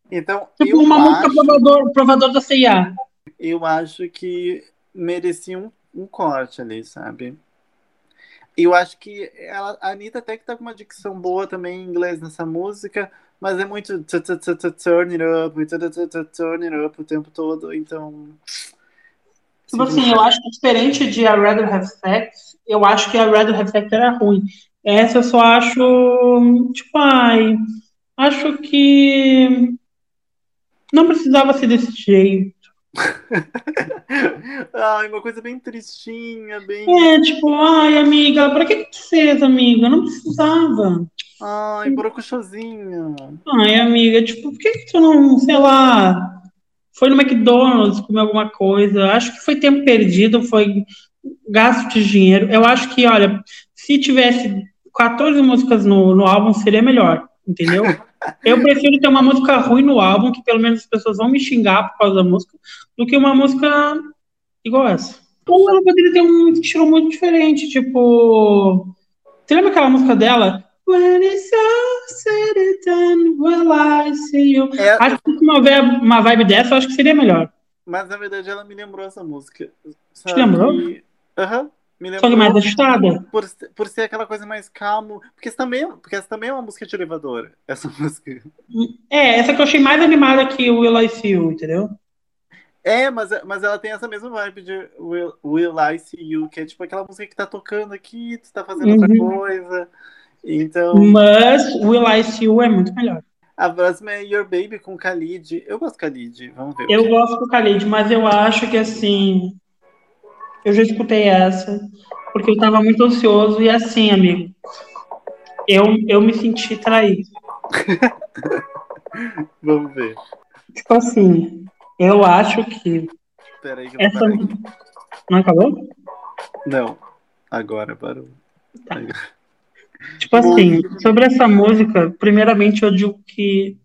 Então, tipo uma acho, música provador, provador da CIA. Eu acho que merecia um, um corte ali, sabe? Eu acho que ela, a Anitta até que tá com uma dicção boa também em inglês nessa música, mas é muito turn it up, turn it up o tempo todo, então. Tipo assim, eu acho que diferente de A Rather Have Sex, eu acho que A Rather Have Sex era ruim. Essa eu só acho. Tipo, ai. Acho que. Não precisava ser desse jeito. ai, uma coisa bem tristinha, bem. É, tipo, ai, amiga, pra que, que tu fez, amiga? Não precisava. Ai, brocochosinha. Ai, amiga, tipo, por que, que tu não, sei lá, foi no McDonald's comer alguma coisa? Acho que foi tempo perdido, foi gasto de dinheiro. Eu acho que, olha, se tivesse 14 músicas no, no álbum, seria melhor, entendeu? Eu prefiro ter uma música ruim no álbum, que pelo menos as pessoas vão me xingar por causa da música, do que uma música igual essa. Ou ela poderia ter um estilo muito diferente, tipo. Você lembra aquela música dela? When it's all said and done, will I see you? É, acho que se uma, uma vibe dessa, eu acho que seria melhor. Mas na verdade ela me lembrou essa música. Sabe? Te lembrou? Aham. Uhum. Me lembrou Só que mais agitada. Por, por ser aquela coisa mais calmo. Porque essa, também, porque essa também é uma música de elevador, essa música. É, essa que eu achei mais animada que o Will I See You, entendeu? É, mas, mas ela tem essa mesma vibe de Will, Will I See You, que é tipo aquela música que tá tocando aqui, tu tá fazendo uhum. outra coisa. Então. Mas Will I See You é muito melhor. A próxima é Your Baby com Khalid. Eu gosto do Khalid, vamos ver. Eu gosto do Khalid, mas eu acho que assim. Eu já escutei essa, porque eu tava muito ansioso e assim, amigo. Eu, eu me senti traído. vamos ver. Tipo assim, eu acho que. Peraí, que essa... Não acabou? Não, agora parou. Tá. Tipo assim, sobre essa música, primeiramente eu digo que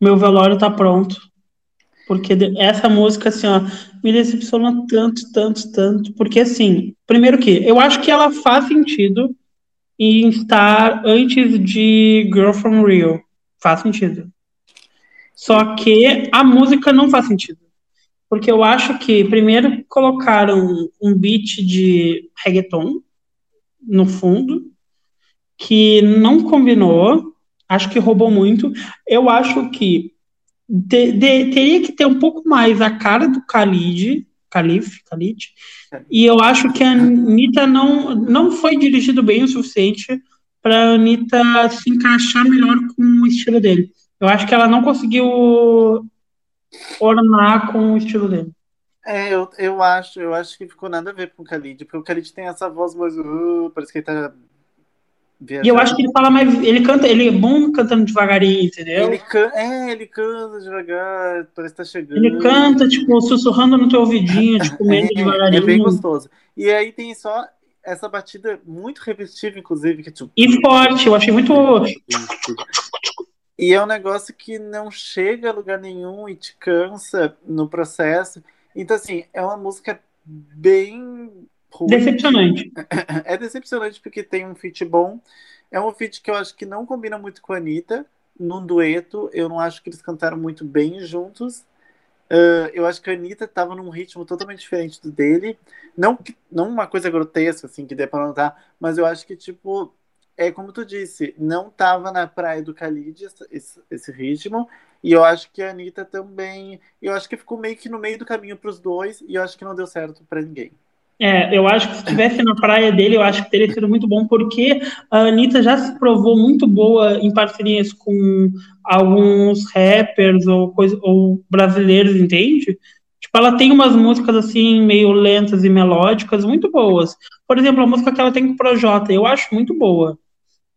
meu velório tá pronto. Porque essa música, assim, ó, me decepciona tanto, tanto, tanto. Porque, assim, primeiro que eu acho que ela faz sentido em estar antes de Girl From Rio. Faz sentido. Só que a música não faz sentido. Porque eu acho que, primeiro, colocaram um beat de reggaeton no fundo que não combinou, acho que roubou muito. Eu acho que de, de, teria que ter um pouco mais a cara do Khalid, Khalif, Khalid, e eu acho que a Anitta não, não foi dirigido bem o suficiente para a Anitta se encaixar melhor com o estilo dele. Eu acho que ela não conseguiu ornar com o estilo dele. É, eu, eu acho, eu acho que ficou nada a ver com o Khalid, porque o Khalid tem essa voz mais. Uh, parece que ele tá E eu acho que ele fala mais. Ele canta, ele é bom cantando devagarinho, entendeu? Ele can, é, ele canta devagar, parece que tá chegando. Ele canta, tipo, sussurrando no teu ouvidinho, tipo, meio é, devagarinho. É bem gostoso. E aí tem só essa batida muito repetitiva, inclusive. Que, tipo, e forte, eu achei muito. E é um negócio que não chega a lugar nenhum e te cansa no processo. Então, assim, é uma música bem ruim. Decepcionante. É decepcionante porque tem um feat bom. É um feat que eu acho que não combina muito com a Anitta. Num dueto, eu não acho que eles cantaram muito bem juntos. Uh, eu acho que a Anitta estava num ritmo totalmente diferente do dele. Não, não uma coisa grotesca, assim, que dê pra notar, mas eu acho que, tipo, é como tu disse, não tava na praia do Khalid esse, esse, ritmo, e eu acho que a Anitta também. Eu acho que ficou meio que no meio do caminho para os dois, e eu acho que não deu certo para ninguém. É, eu acho que se estivesse na praia dele, eu acho que teria sido muito bom, porque a Anitta já se provou muito boa em parcerias com alguns rappers ou, coisa, ou brasileiros, entende? Tipo, ela tem umas músicas assim, meio lentas e melódicas, muito boas. Por exemplo, a música que ela tem com o Projota, eu acho muito boa.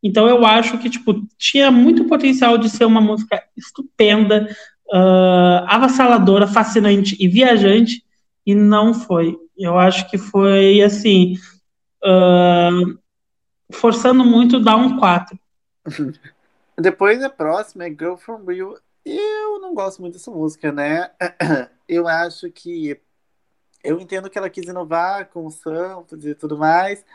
Então eu acho que, tipo, tinha muito potencial de ser uma música estupenda, uh, avassaladora, fascinante e viajante, e não foi. Eu acho que foi assim, uh, forçando muito dar um 4. Depois a próxima é Girl From Rio. Eu não gosto muito dessa música, né? Eu acho que eu entendo que ela quis inovar com o samples e tudo mais,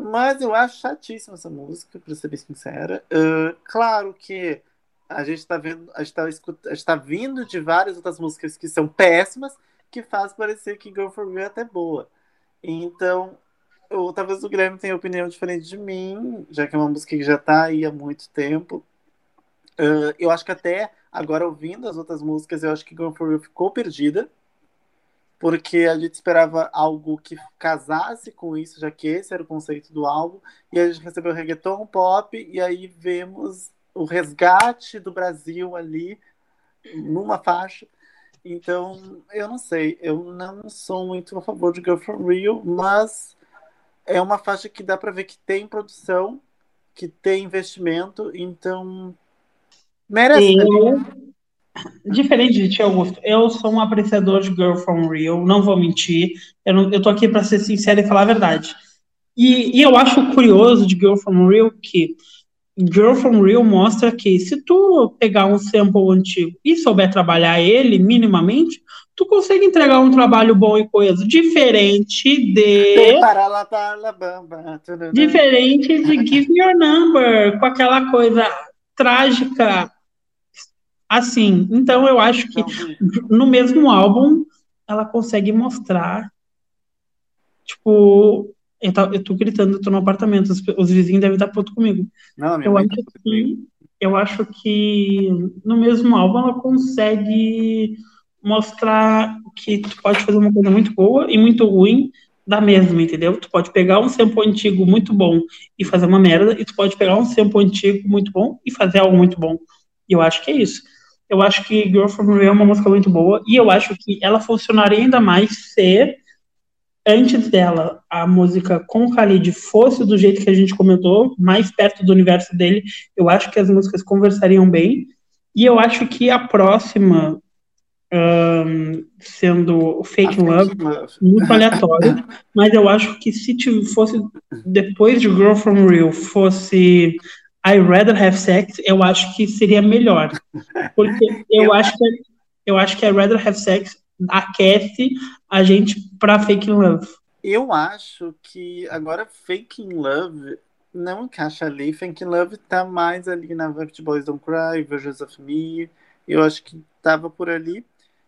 mas eu acho chatíssima essa música, para ser bem sincera. Uh, claro que a gente está vendo, a gente está tá vindo de várias outras músicas que são péssimas, que faz parecer que Girl for Me é até boa. Então, eu, talvez o Guilherme tenha opinião diferente de mim, já que é uma música que já tá aí há muito tempo. Uh, eu acho que até agora, ouvindo as outras músicas, eu acho que Girl for Me ficou perdida porque a gente esperava algo que casasse com isso, já que esse era o conceito do álbum, e a gente recebeu reggaeton, pop, e aí vemos o resgate do Brasil ali numa faixa. Então, eu não sei, eu não sou muito a favor de Girl From Real, mas é uma faixa que dá para ver que tem produção, que tem investimento, então merece. Eu, Diferente de ti, Augusto, eu sou um apreciador de Girl From Real, não vou mentir. Eu, não, eu tô aqui para ser sincero e falar a verdade. E, e, eu acho curioso de Girl From Real que Girl From Real mostra que se tu pegar um sample antigo e souber trabalhar ele minimamente, tu consegue entregar um trabalho bom e coisa. Diferente de. Diferente de Give Me Your Number, com aquela coisa trágica assim. Então eu acho que no mesmo álbum ela consegue mostrar, tipo, eu tô, gritando, eu tô no apartamento, os, os vizinhos devem estar puto comigo. Não, eu acho tá que eu acho que no mesmo álbum ela consegue mostrar que tu pode fazer uma coisa muito boa e muito ruim da mesma, entendeu? Tu pode pegar um sample antigo muito bom e fazer uma merda, e tu pode pegar um sample antigo muito bom e fazer algo muito bom. E eu acho que é isso. Eu acho que Girl From Real é uma música muito boa e eu acho que ela funcionaria ainda mais se antes dela a música com o Khalid fosse do jeito que a gente comentou, mais perto do universo dele. Eu acho que as músicas conversariam bem e eu acho que a próxima um, sendo Fake Love, muito aleatório, mas eu acho que se fosse depois de Girl From Real fosse I rather have sex, eu acho que seria melhor. Porque eu acho que eu acho que I rather have sex aquece a gente para fake love. Eu acho que agora fake love não encaixa ali. Fake love tá mais ali na Vibe Boys Don't Cry, Versions of Me. Eu acho que tava por ali.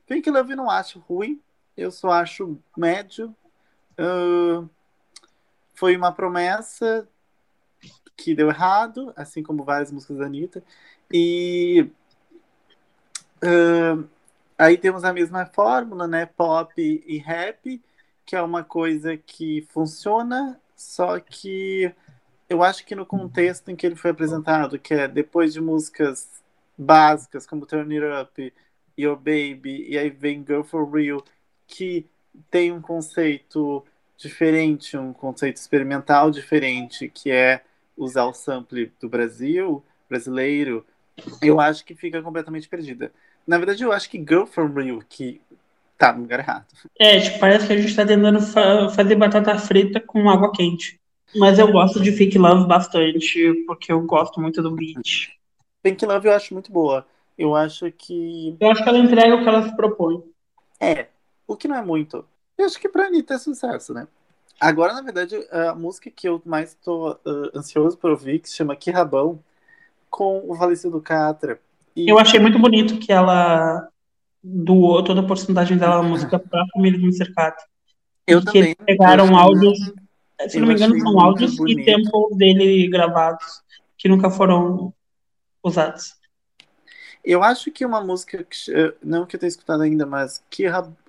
Fake love não acho ruim. Eu só acho médio. Uh, foi uma promessa que deu errado, assim como várias músicas da Anitta. E uh, aí temos a mesma fórmula, né? Pop e rap, que é uma coisa que funciona, só que eu acho que no contexto em que ele foi apresentado, que é depois de músicas básicas como Turn It Up, Your Baby, e aí vem Girl For Real, que tem um conceito diferente, um conceito experimental diferente, que é usar o sample do Brasil, brasileiro, eu acho que fica completamente perdida. Na verdade, eu acho que Girl From Real que tá no lugar errado. É, tipo, parece que a gente tá tentando fa fazer batata frita com água quente. Mas eu gosto de Fake Love bastante, porque eu gosto muito do beat. Fake Love eu acho muito boa. Eu acho que. Eu acho que ela entrega o que ela se propõe. É, o que não é muito. Eu acho que pra Anitta é sucesso, né? Agora, na verdade, a música que eu mais tô uh, ansioso por ouvir, que se chama Que Rabão, com o falecido Catra. E... Eu achei muito bonito que ela doou toda a porcentagem dela na música para a família do Mr. Catra. Eu e também. Que pegaram áudios, se não me engano, são áudios bonito. e tempos dele gravados, que nunca foram usados. Eu acho que uma música, que, eh, não que eu tenha escutado ainda, mas que,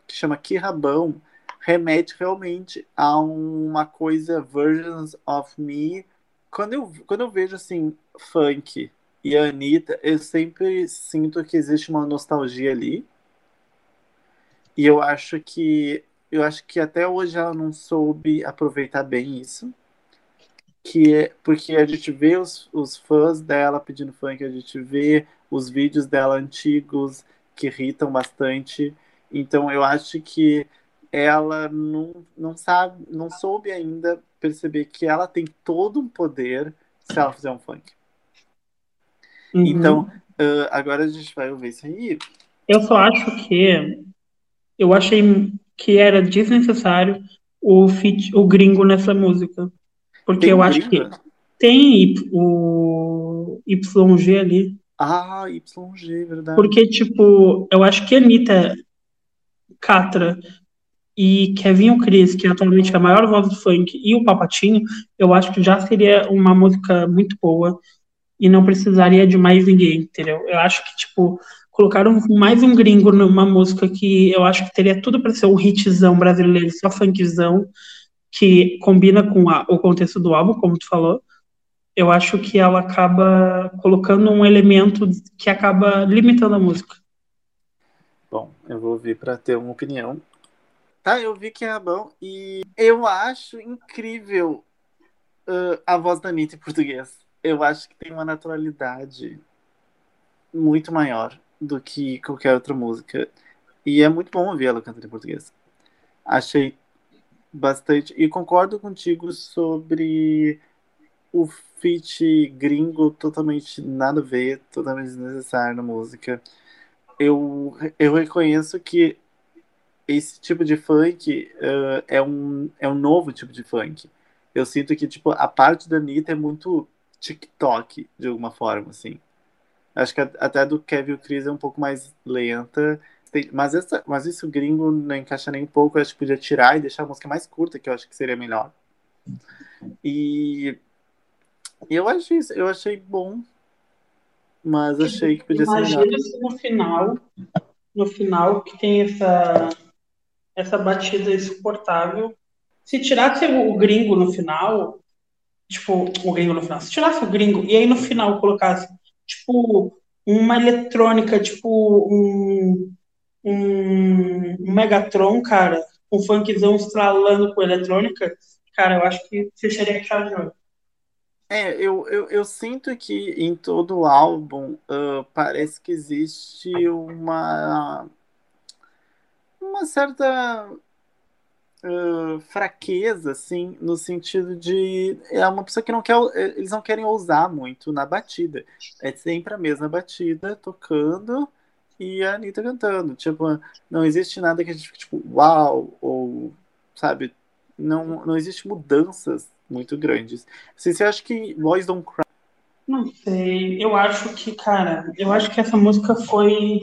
que chama Que Rabão, remete realmente a uma coisa Versions of Me. Quando eu, quando eu vejo assim, funk e a Anitta, eu sempre sinto que existe uma nostalgia ali. E eu acho que eu acho que até hoje ela não soube aproveitar bem isso. Que é porque a gente vê os, os fãs dela pedindo funk, a gente vê os vídeos dela antigos que irritam bastante. Então eu acho que ela não, não sabe, não soube ainda perceber que ela tem todo um poder se ela fizer um funk. Uhum. Então, uh, agora a gente vai ouvir isso aí. Eu só acho que eu achei que era desnecessário o fit, o gringo nessa música. Porque tem eu acho que tem o YG ali. Ah, YG, verdade. Porque, tipo, eu acho que Anitta Catra e Kevinho Cris, que atualmente é a maior voz do funk, e o Papatinho, eu acho que já seria uma música muito boa e não precisaria de mais ninguém, entendeu? Eu acho que, tipo, colocaram mais um gringo numa música que eu acho que teria tudo para ser um hitzão brasileiro, só funkzão, que combina com a, o contexto do álbum, como tu falou. Eu acho que ela acaba colocando um elemento que acaba limitando a música. Bom, eu vou ouvir para ter uma opinião. Tá, eu vi que é bom e eu acho incrível uh, a voz da Anitta em português. Eu acho que tem uma naturalidade muito maior do que qualquer outra música. E é muito bom ouvir ela cantando em português. Achei bastante. E concordo contigo sobre o feat gringo totalmente nada a ver, totalmente desnecessário na música eu, eu reconheço que esse tipo de funk uh, é, um, é um novo tipo de funk. Eu sinto que, tipo, a parte da Anitta é muito TikTok, de alguma forma, assim. Acho que até do Kevin Chris é um pouco mais lenta. Mas, essa, mas isso gringo não encaixa nem um pouco. Eu acho que podia tirar e deixar a música mais curta, que eu acho que seria melhor. E eu acho isso, eu achei bom mas achei que podia Imagina ser melhor. se no final, no final que tem essa essa batida insuportável. Se tirasse o gringo no final, tipo, o gringo no final, se tirasse o gringo e aí no final colocasse, tipo, uma eletrônica, tipo, um, um, Megatron, cara, um funkzão estralando com eletrônica, cara, eu acho que fecharia com chave de ouro. É, eu, eu, eu sinto que em todo o álbum uh, parece que existe uma uma certa fraqueza, assim, no sentido de é uma pessoa que não quer, eles não querem ousar muito na batida. É sempre a mesma batida tocando e a Anitta cantando. Tipo, não existe nada que a gente fique tipo, uau, ou sabe, não, não existe mudanças muito grandes. Assim, você acha que Boys Don't Cry? Não sei. Eu acho que, cara, eu acho que essa música foi.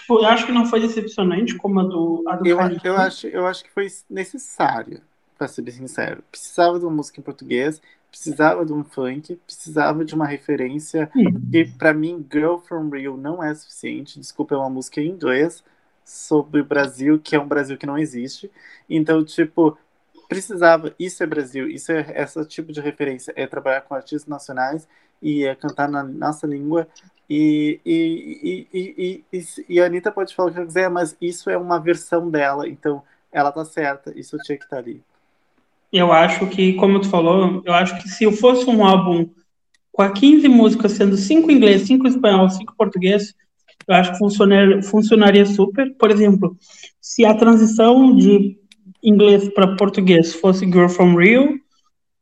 Tipo, eu acho que não foi decepcionante como a do, a do eu, eu acho Eu acho que foi necessária, pra ser bem sincero. Precisava de uma música em português, precisava de um funk, precisava de uma referência. Hum. Que para mim, Girl from Rio não é suficiente. Desculpa, é uma música em inglês sobre o Brasil, que é um Brasil que não existe. Então, tipo, precisava, isso é Brasil, isso é esse tipo de referência, é trabalhar com artistas nacionais e é cantar na nossa língua. E, e, e, e, e, a Anitta pode falar o que quiser, mas isso é uma versão dela, então ela tá certa, isso tinha que estar tá ali. Eu acho que, como tu falou, eu acho que se eu fosse um álbum com 15 músicas, sendo 5 em inglês, 5 em espanhol, 5 em português, eu acho que funcionaria, funcionaria super. Por exemplo, se a transição de inglês para português fosse Girl from Rio,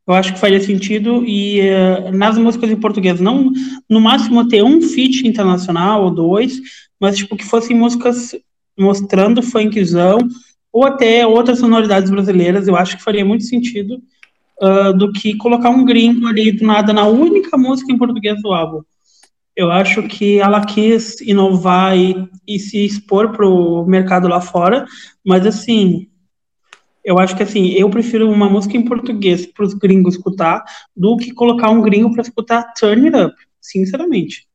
eu acho que faria sentido. E uh, nas músicas em português, não no máximo ter um feat internacional ou dois, mas tipo que fossem músicas mostrando funkzão ou até outras sonoridades brasileiras, eu acho que faria muito sentido uh, do que colocar um gringo ali do nada na única música em português do álbum. Eu acho que ela quis inovar e, e se expor para o mercado lá fora, mas assim, eu acho que assim, eu prefiro uma música em português para os gringos escutar do que colocar um gringo para escutar Turn It Up, sinceramente.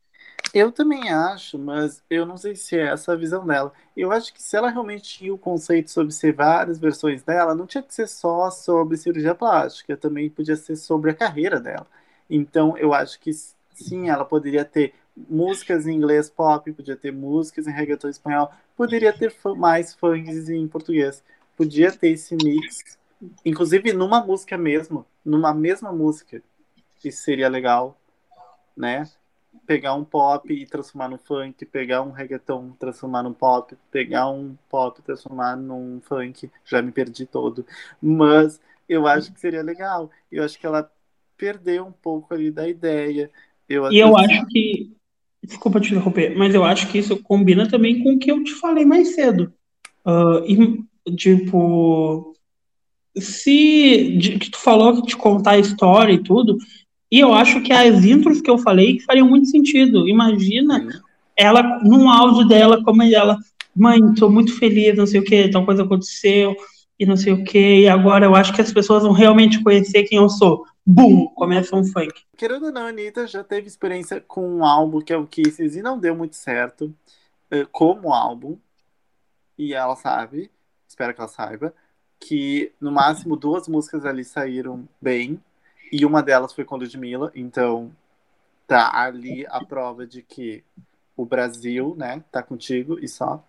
Eu também acho, mas eu não sei se é essa a visão dela. Eu acho que se ela realmente tinha o conceito sobre ser várias versões dela, não tinha que ser só sobre cirurgia plástica, também podia ser sobre a carreira dela. Então eu acho que sim, ela poderia ter músicas em inglês pop, podia ter músicas em reggaeton espanhol, poderia ter mais funks em português podia ter esse mix, inclusive numa música mesmo, numa mesma música, isso seria legal, né? Pegar um pop e transformar num funk, pegar um reggaeton, transformar num pop, pegar um pop e transformar num funk, já me perdi todo. Mas eu acho que seria legal. Eu acho que ela perdeu um pouco ali da ideia. Eu e eu acho que. Desculpa te interromper, mas eu acho que isso combina também com o que eu te falei mais cedo. Uh, Tipo, se de, que tu falou que te contar a história e tudo, e eu acho que as intros que eu falei fariam muito sentido. Imagina ela, num áudio dela, como ela mãe, tô muito feliz, não sei o que, tal coisa aconteceu, e não sei o que, e agora eu acho que as pessoas vão realmente conhecer quem eu sou. Bum! Começa um funk. Querendo ou não, a Anitta já teve experiência com um álbum que é o Kisses e não deu muito certo uh, como álbum. E ela sabe, espero que ela saiba, que no máximo duas músicas ali saíram bem. E uma delas foi com Ludmilla, então tá ali a prova de que o Brasil, né, tá contigo e só.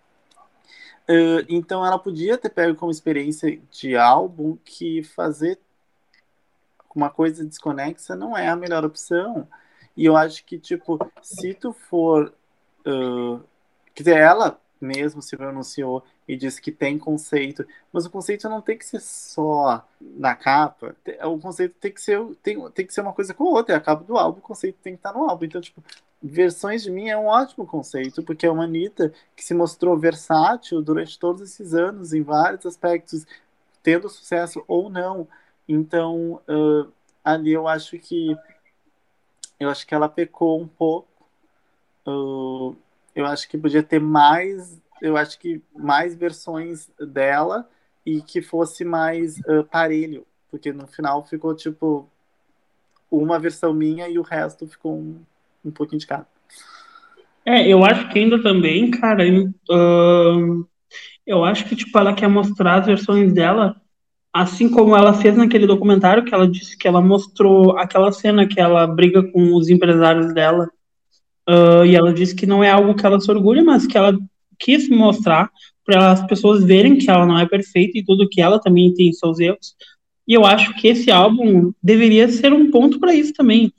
Uh, então ela podia ter pego como experiência de álbum que fazer uma coisa desconexa não é a melhor opção. E eu acho que, tipo, se tu for. Uh, quer dizer, ela mesmo se pronunciou e disse que tem conceito, mas o conceito não tem que ser só na capa. O conceito tem que ser, tem, tem que ser uma coisa com outra. É a capa do álbum, o conceito tem que estar no álbum. Então, tipo, versões de mim é um ótimo conceito, porque é uma Anitta que se mostrou versátil durante todos esses anos, em vários aspectos, tendo sucesso ou não. Então, uh, ali eu acho que eu acho que ela pecou um pouco. Uh, eu acho que podia ter mais, eu acho que mais versões dela e que fosse mais uh, parelho, porque no final ficou tipo uma versão minha e o resto ficou um, um pouquinho de cada. É, eu acho que ainda também, cara, uh, eu acho que tipo ela quer mostrar as versões dela assim como ela fez naquele documentário que ela disse que ela mostrou aquela cena que ela briga com os empresários dela uh, e ela disse que não é algo que ela se orgulha, mas que ela quis mostrar para as pessoas verem que ela não é perfeita e tudo que ela também tem seus erros. E eu acho que esse álbum deveria ser um ponto para isso também.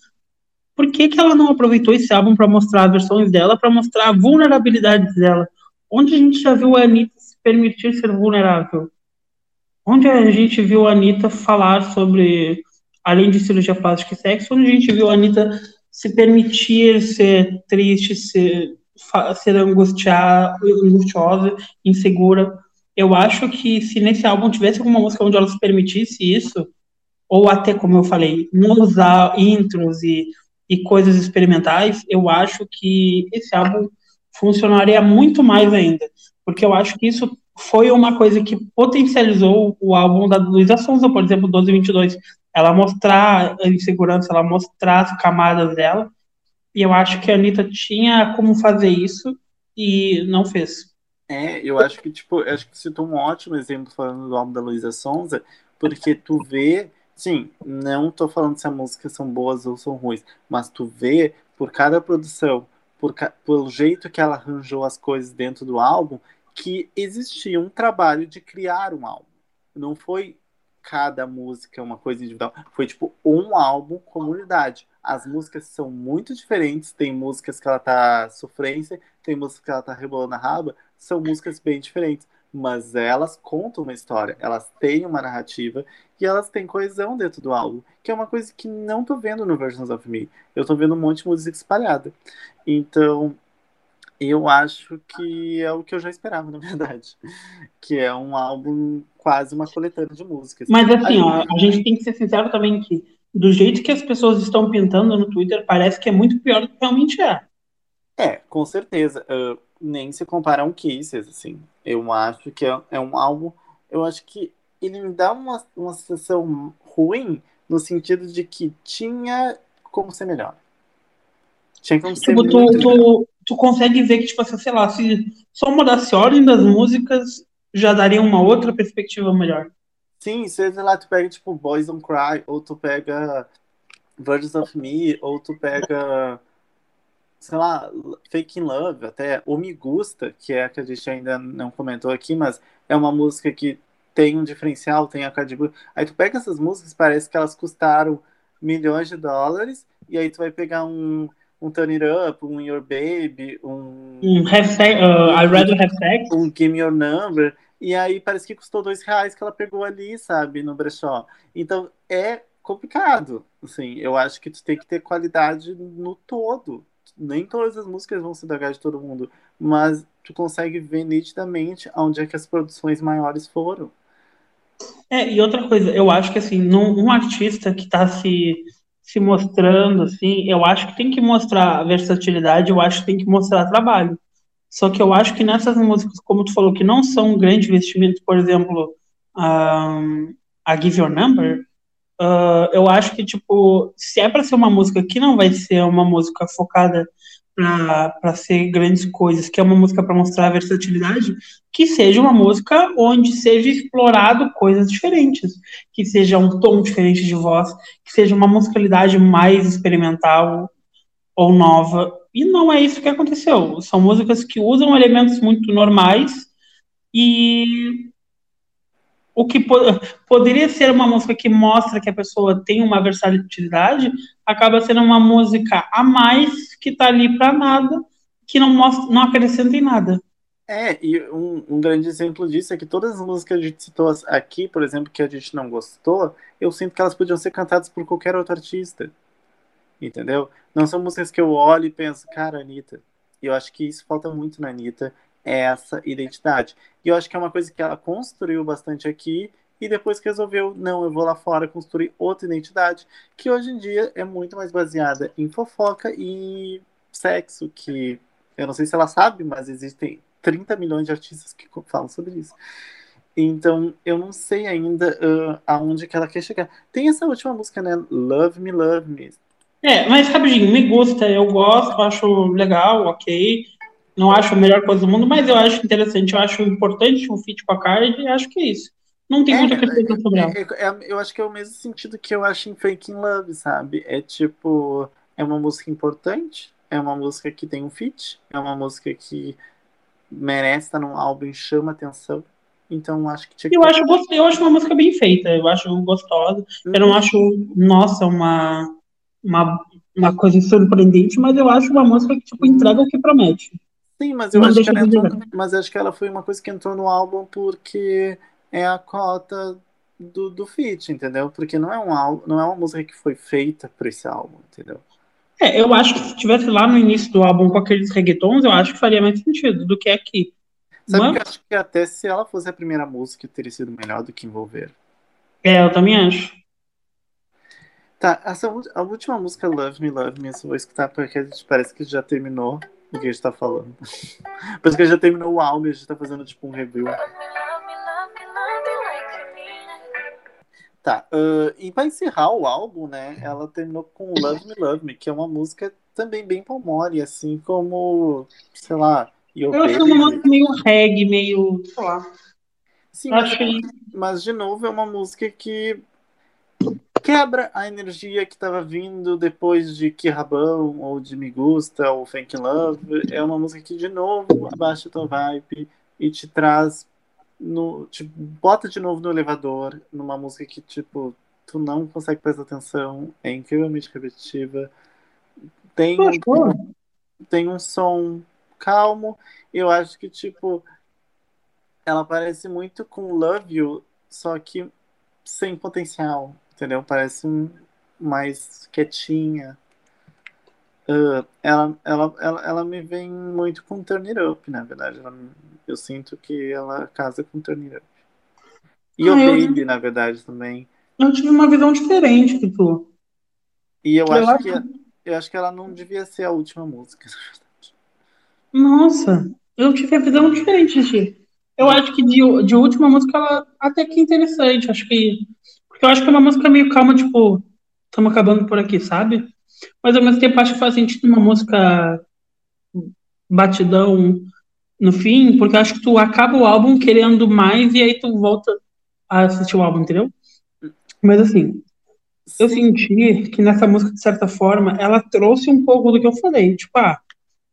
Por que, que ela não aproveitou esse álbum para mostrar as versões dela, para mostrar a vulnerabilidade dela? Onde a gente já viu a Anitta se permitir ser vulnerável? Onde a gente viu a Anitta falar sobre, além de cirurgia plástica e sexo, onde a gente viu a Anitta se permitir ser triste, ser, ser angustiar, angustiosa, insegura. Eu acho que se nesse álbum tivesse alguma música onde ela se permitisse isso, ou até, como eu falei, não usar intros e, e coisas experimentais, eu acho que esse álbum funcionaria muito mais ainda. Porque eu acho que isso foi uma coisa que potencializou o álbum da Luísa Sonza, por exemplo, 1222. Ela mostrar a insegurança, ela mostrar as camadas dela. E eu acho que a Anitta tinha como fazer isso e não fez. É, eu acho que, tipo, acho que citou um ótimo exemplo falando do álbum da Luísa Sonza, porque tu vê, sim, não tô falando se as músicas são boas ou são ruins, mas tu vê por cada produção, por, pelo jeito que ela arranjou as coisas dentro do álbum, que existia um trabalho de criar um álbum. Não foi cada música uma coisa individual, foi tipo um álbum comunidade. As músicas são muito diferentes, tem músicas que ela tá sofrência, tem músicas que ela tá rebolando a raba, são músicas bem diferentes, mas elas contam uma história, elas têm uma narrativa e elas têm coesão dentro do álbum, que é uma coisa que não tô vendo no Versions of Me. Eu tô vendo um monte de música espalhada. Então, eu acho que é o que eu já esperava, na verdade. Que é um álbum quase uma coletânea de músicas. Mas assim, ó, a gente tem que ser sincero também que, do jeito que as pessoas estão pintando no Twitter, parece que é muito pior do que realmente é. É, com certeza. Uh, nem se compara a um Kisses, assim. Eu acho que é, é, um álbum. Eu acho que ele me dá uma, uma sensação ruim no sentido de que tinha como ser melhor. Tinha como ser tipo, tu, tu, tu consegue ver que, tipo assim, sei lá, se só mudasse a ordem das músicas, já daria uma outra perspectiva melhor. Sim, sei lá, tu pega, tipo, Boys Don't Cry, ou tu pega Virgins of Me, ou tu pega, sei lá, Fake in Love, até, ou Me Gusta, que é a que a gente ainda não comentou aqui, mas é uma música que tem um diferencial, tem a Cardi. Aí tu pega essas músicas, parece que elas custaram milhões de dólares, e aí tu vai pegar um um Turn It Up, um Your Baby, um. Um have sex, uh, I Rather Have Sex. Um Give Me Your Number. E aí parece que custou dois reais que ela pegou ali, sabe, no brechó. Então é complicado. Assim, eu acho que tu tem que ter qualidade no todo. Nem todas as músicas vão se dar de todo mundo, mas tu consegue ver nitidamente onde é que as produções maiores foram. É, e outra coisa, eu acho que assim, num, um artista que está se se mostrando, assim, eu acho que tem que mostrar versatilidade, eu acho que tem que mostrar trabalho. Só que eu acho que nessas músicas, como tu falou, que não são grandes investimentos, por exemplo, um, a Give Your Number, uh, eu acho que, tipo, se é para ser uma música que não vai ser uma música focada para ser grandes coisas, que é uma música para mostrar a versatilidade, que seja uma música onde seja explorado coisas diferentes, que seja um tom diferente de voz, que seja uma musicalidade mais experimental ou nova. E não é isso que aconteceu. São músicas que usam elementos muito normais e o que po poderia ser uma música que mostra que a pessoa tem uma versatilidade, acaba sendo uma música a mais que está ali para nada, que não mostra, não acrescenta em nada. É, e um, um, grande exemplo disso é que todas as músicas que a gente citou aqui, por exemplo, que a gente não gostou, eu sinto que elas podiam ser cantadas por qualquer outro artista. Entendeu? Não são músicas que eu olho e penso, cara, Anitta. Eu acho que isso falta muito na Anitta essa identidade. E eu acho que é uma coisa que ela construiu bastante aqui e depois que resolveu, não, eu vou lá fora construir outra identidade, que hoje em dia é muito mais baseada em fofoca e sexo, que eu não sei se ela sabe, mas existem 30 milhões de artistas que falam sobre isso. Então, eu não sei ainda uh, aonde que ela quer chegar. Tem essa última música, né? Love Me, Love Me. É, mas rapidinho, me gusta, eu gosto, acho legal, ok. Não acho a melhor coisa do mundo, mas eu acho interessante, eu acho importante um feat com a Card e acho que é isso. Não tem é, muita coisa sobre ela. É, é, eu acho que é o mesmo sentido que eu acho em Fake in Love, sabe? É tipo, é uma música importante, é uma música que tem um feat, é uma música que merece estar num álbum e chama atenção. Então acho que tinha que eu acho eu acho uma música bem feita, eu acho gostosa. Uhum. Eu não uhum. acho, nossa, uma, uma uma coisa surpreendente, mas eu acho uma música que tipo entrega o que promete. Sim, mas eu, acho que, ela entrou, mas acho que ela foi uma coisa que entrou no álbum porque é a cota do, do feat, entendeu? Porque não é, um álbum, não é uma música que foi feita para esse álbum, entendeu? É, eu acho que se tivesse lá no início do álbum com aqueles reggaetons, eu acho que faria mais sentido do que aqui. Sabe mas... que eu acho que até se ela fosse a primeira música, teria sido melhor do que envolver. É, eu também acho. Tá, essa, a última música, Love Me, Love Me, eu vou escutar porque a gente parece que já terminou o que a gente tá falando. Parece que já terminou o álbum e a gente tá fazendo tipo um review. Tá, uh, e pra encerrar o álbum, né, ela terminou com Love Me, Love Me, que é uma música também bem palmore, assim como, sei lá... Eu acho uma música meio reggae, meio, sei lá... Sim, mas, mas de novo é uma música que quebra a energia que estava vindo depois de Que Rabão, ou de Me Gusta, ou Fake Love. É uma música que, de novo, abaixa a tua vibe e te traz, no, te bota de novo no elevador, numa música que, tipo, tu não consegue prestar atenção, é incrivelmente repetitiva. Tem, um, tem um som calmo. Eu acho que, tipo, ela parece muito com Love You, só que sem potencial entendeu? Parece mais quietinha. Uh, ela, ela, ela, ela me vem muito com Turn It Up, na verdade. Ela, eu sinto que ela casa com Turn It Up. E ah, o Baby, eu... na verdade, também. Eu tive uma visão diferente que tu. E eu, eu acho, acho que eu acho que ela não devia ser a última música, na verdade. Nossa, eu tive a visão diferente de. Eu acho que de, de última música ela até que interessante. Acho que porque eu acho que é uma música meio calma, tipo, estamos acabando por aqui, sabe? Mas ao mesmo tempo acho que faz sentido uma música batidão no fim, porque acho que tu acaba o álbum querendo mais e aí tu volta a assistir o álbum, entendeu? Mas assim, eu senti que nessa música, de certa forma, ela trouxe um pouco do que eu falei. Tipo, ah,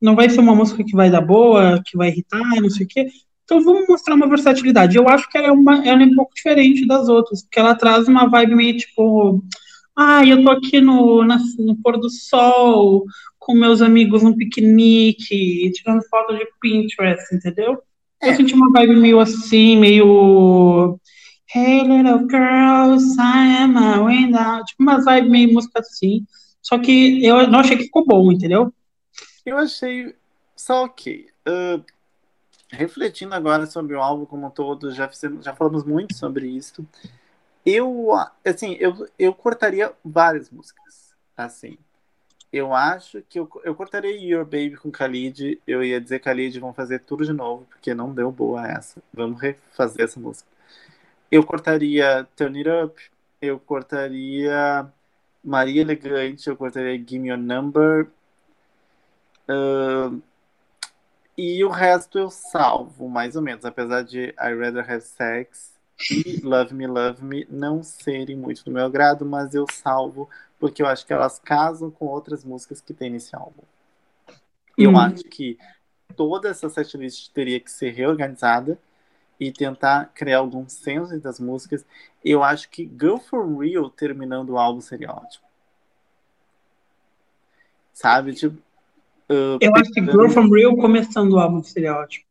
não vai ser uma música que vai dar boa, que vai irritar, não sei o quê. Então vamos mostrar uma versatilidade. Eu acho que ela é, uma, ela é um pouco diferente das outras, porque ela traz uma vibe meio tipo. Ah, eu tô aqui no, na, no pôr do sol, com meus amigos no piquenique, tirando foto de Pinterest, entendeu? É. Eu senti uma vibe meio assim, meio. Hey little girls, I am a window. Tipo uma vibe meio música assim. Só que eu não achei que ficou bom, entendeu? Eu achei só ok. Uh, refletindo agora sobre o álbum como um todo, já, fizemos, já falamos muito sobre isso. Eu, assim, eu, eu cortaria várias músicas, assim. Eu acho que eu, eu cortaria Your Baby com Khalid. Eu ia dizer Khalid, vamos fazer tudo de novo, porque não deu boa essa. Vamos refazer essa música. Eu cortaria Turn It Up. Eu cortaria Maria Elegante. Eu cortaria Give Me Your Number. Uh, e o resto eu salvo, mais ou menos. Apesar de I Rather Have Sex e Love Me, Love Me não serem muito do meu agrado, mas eu salvo porque eu acho que elas casam com outras músicas que tem nesse álbum. Eu hum. acho que toda essa setlist teria que ser reorganizada e tentar criar algum senso das músicas. Eu acho que Girl for Real terminando o álbum seria ótimo. Sabe? Tipo, uh, eu acho que Girl from Real começando o álbum seria ótimo.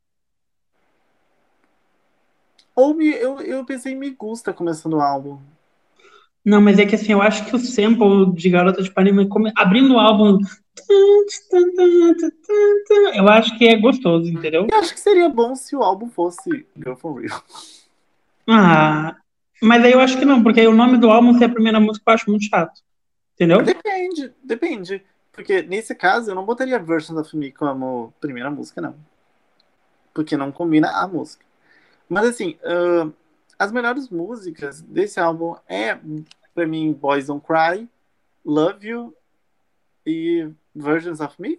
Ou me, eu, eu pensei em Me Gusta começando o álbum. Não, mas é que assim, eu acho que o sample de Garota de Ipanema abrindo o álbum. Eu acho que é gostoso, entendeu? Eu acho que seria bom se o álbum fosse Girl for Real. Ah, mas aí eu acho que não, porque aí o nome do álbum ser a primeira música eu acho muito chato. Entendeu? Depende, depende. Porque nesse caso eu não botaria Versions of Me como primeira música, não. Porque não combina a música. Mas assim, uh, as melhores músicas desse álbum é, pra mim, Boys Don't Cry, Love You e Versions of Me.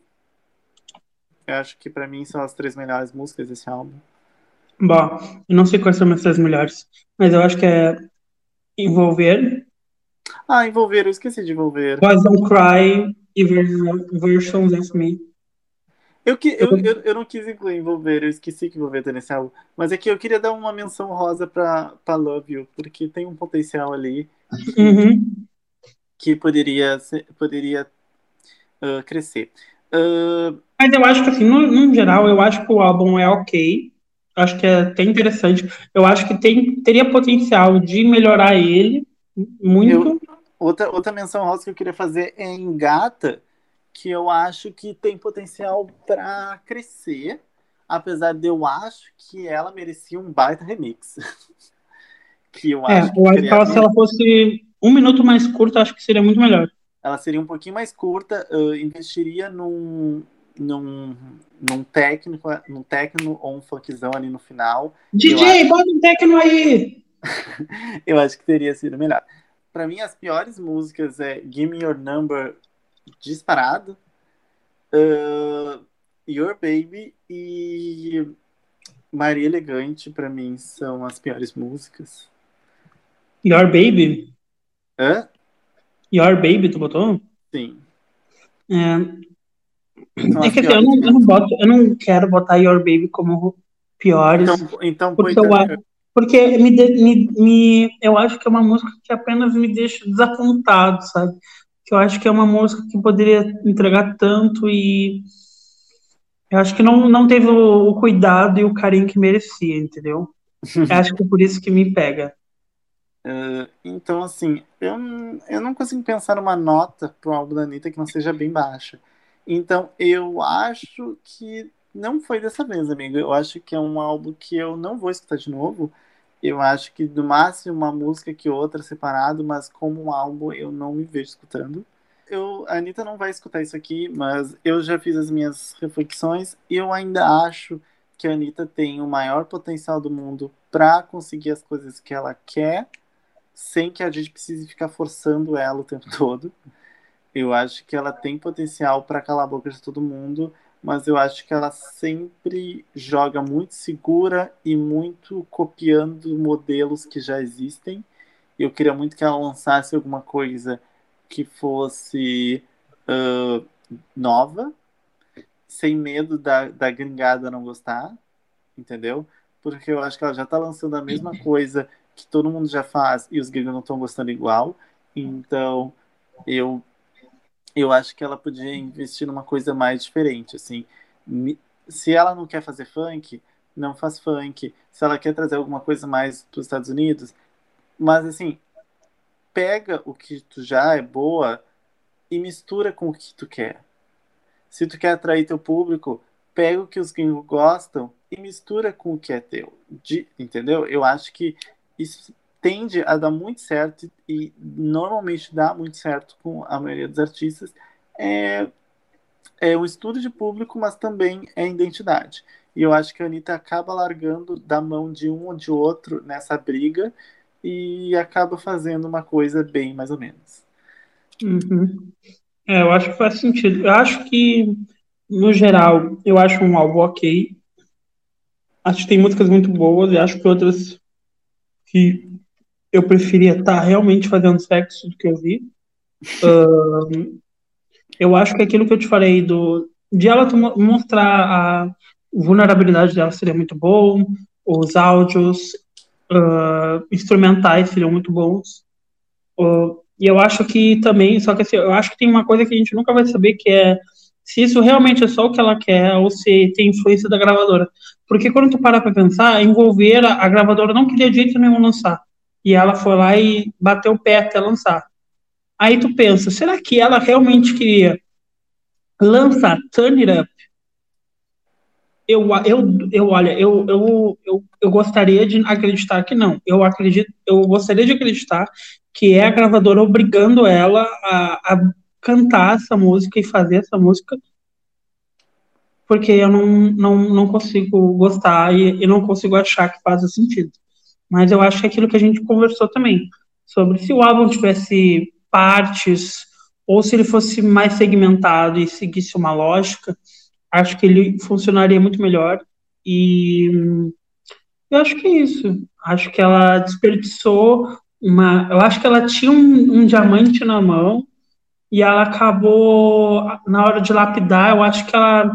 Eu acho que pra mim são as três melhores músicas desse álbum. Bom, eu não sei quais são as três melhores, mas eu acho que é Envolver. Ah, Envolver, eu esqueci de Envolver. Boys Don't Cry e Versions of Me. Eu, que, eu, eu, eu não quis incluir envolver, eu esqueci que envolver tá nesse álbum. Mas é que eu queria dar uma menção rosa pra, pra Love You, porque tem um potencial ali que, uhum. que poderia, poderia uh, crescer. Uh... Mas eu acho que, assim, no, no, geral, eu acho que o álbum é ok. Acho que é até interessante. Eu acho que tem, teria potencial de melhorar ele muito. Eu, outra, outra menção rosa que eu queria fazer é em Gata que eu acho que tem potencial para crescer, apesar de eu acho que ela merecia um baita remix. que eu é, acho é, que eu acho que ela, se ela fosse um minuto mais curta, acho que seria muito melhor. Ela seria um pouquinho mais curta, uh, investiria num, num, num técnico, num técnico ou um funkzão ali no final. DJ, acho... bota um técnico aí! eu acho que teria sido melhor. Para mim, as piores músicas é Give Me Your Number disparado. Uh, Your Baby e Maria Elegante, para mim, são as piores músicas. Your Baby? Hã? Your Baby, tu botou? Sim. É, é que assim, eu não, eu, não boto, eu não quero botar Your Baby como piores. Então, então porque, eu, porque me, me, me, eu acho que é uma música que apenas me deixa desapontado, sabe? Eu acho que é uma música que poderia entregar tanto e eu acho que não, não teve o, o cuidado e o carinho que merecia, entendeu? acho que é por isso que me pega. Uh, então, assim, eu, eu não consigo pensar numa nota pro álbum da Anitta que não seja bem baixa. Então, eu acho que não foi dessa vez, amigo. Eu acho que é um álbum que eu não vou escutar de novo, eu acho que no máximo uma música que outra separado, mas como um álbum eu não me vejo escutando. Eu, a Anitta não vai escutar isso aqui, mas eu já fiz as minhas reflexões e eu ainda acho que a Anitta tem o maior potencial do mundo para conseguir as coisas que ela quer, sem que a gente precise ficar forçando ela o tempo todo. Eu acho que ela tem potencial para calar a boca de todo mundo mas eu acho que ela sempre joga muito segura e muito copiando modelos que já existem. Eu queria muito que ela lançasse alguma coisa que fosse uh, nova, sem medo da, da gringada não gostar, entendeu? Porque eu acho que ela já está lançando a mesma coisa que todo mundo já faz e os gringos não estão gostando igual. Então, eu eu acho que ela podia investir numa coisa mais diferente, assim. Se ela não quer fazer funk, não faz funk. Se ela quer trazer alguma coisa mais para os Estados Unidos, mas assim, pega o que tu já é boa e mistura com o que tu quer. Se tu quer atrair teu público, pega o que os gringos gostam e mistura com o que é teu. De, entendeu? Eu acho que isso tende a dar muito certo e normalmente dá muito certo com a maioria dos artistas. é, é um estudo de público, mas também é identidade. E eu acho que a Anitta acaba largando da mão de um ou de outro nessa briga e acaba fazendo uma coisa bem mais ou menos. Uhum. É, eu acho que faz sentido. Eu acho que, no geral, eu acho um álbum ok. Acho que tem músicas muito boas e acho que outras que eu preferia estar tá realmente fazendo sexo do que eu vi. Uh, eu acho que aquilo que eu te falei do de ela mostrar a vulnerabilidade dela seria muito bom, os áudios uh, instrumentais seriam muito bons. Uh, e eu acho que também, só que assim, eu acho que tem uma coisa que a gente nunca vai saber que é se isso realmente é só o que ela quer ou se tem influência da gravadora. Porque quando tu para pra pensar, envolver a, a gravadora não queria de jeito nenhum lançar. E ela foi lá e bateu o pé até lançar. Aí tu pensa, será que ela realmente queria lançar Turn It Up eu, eu, eu olha, eu, eu, eu, eu gostaria de acreditar que não. Eu acredito, eu gostaria de acreditar que é a gravadora obrigando ela a, a cantar essa música e fazer essa música, porque eu não, não, não consigo gostar e, e não consigo achar que faz sentido. Mas eu acho que é aquilo que a gente conversou também, sobre se o álbum tivesse partes, ou se ele fosse mais segmentado e seguisse uma lógica, acho que ele funcionaria muito melhor. E eu acho que é isso. Acho que ela desperdiçou uma. Eu acho que ela tinha um, um diamante na mão e ela acabou, na hora de lapidar, eu acho que ela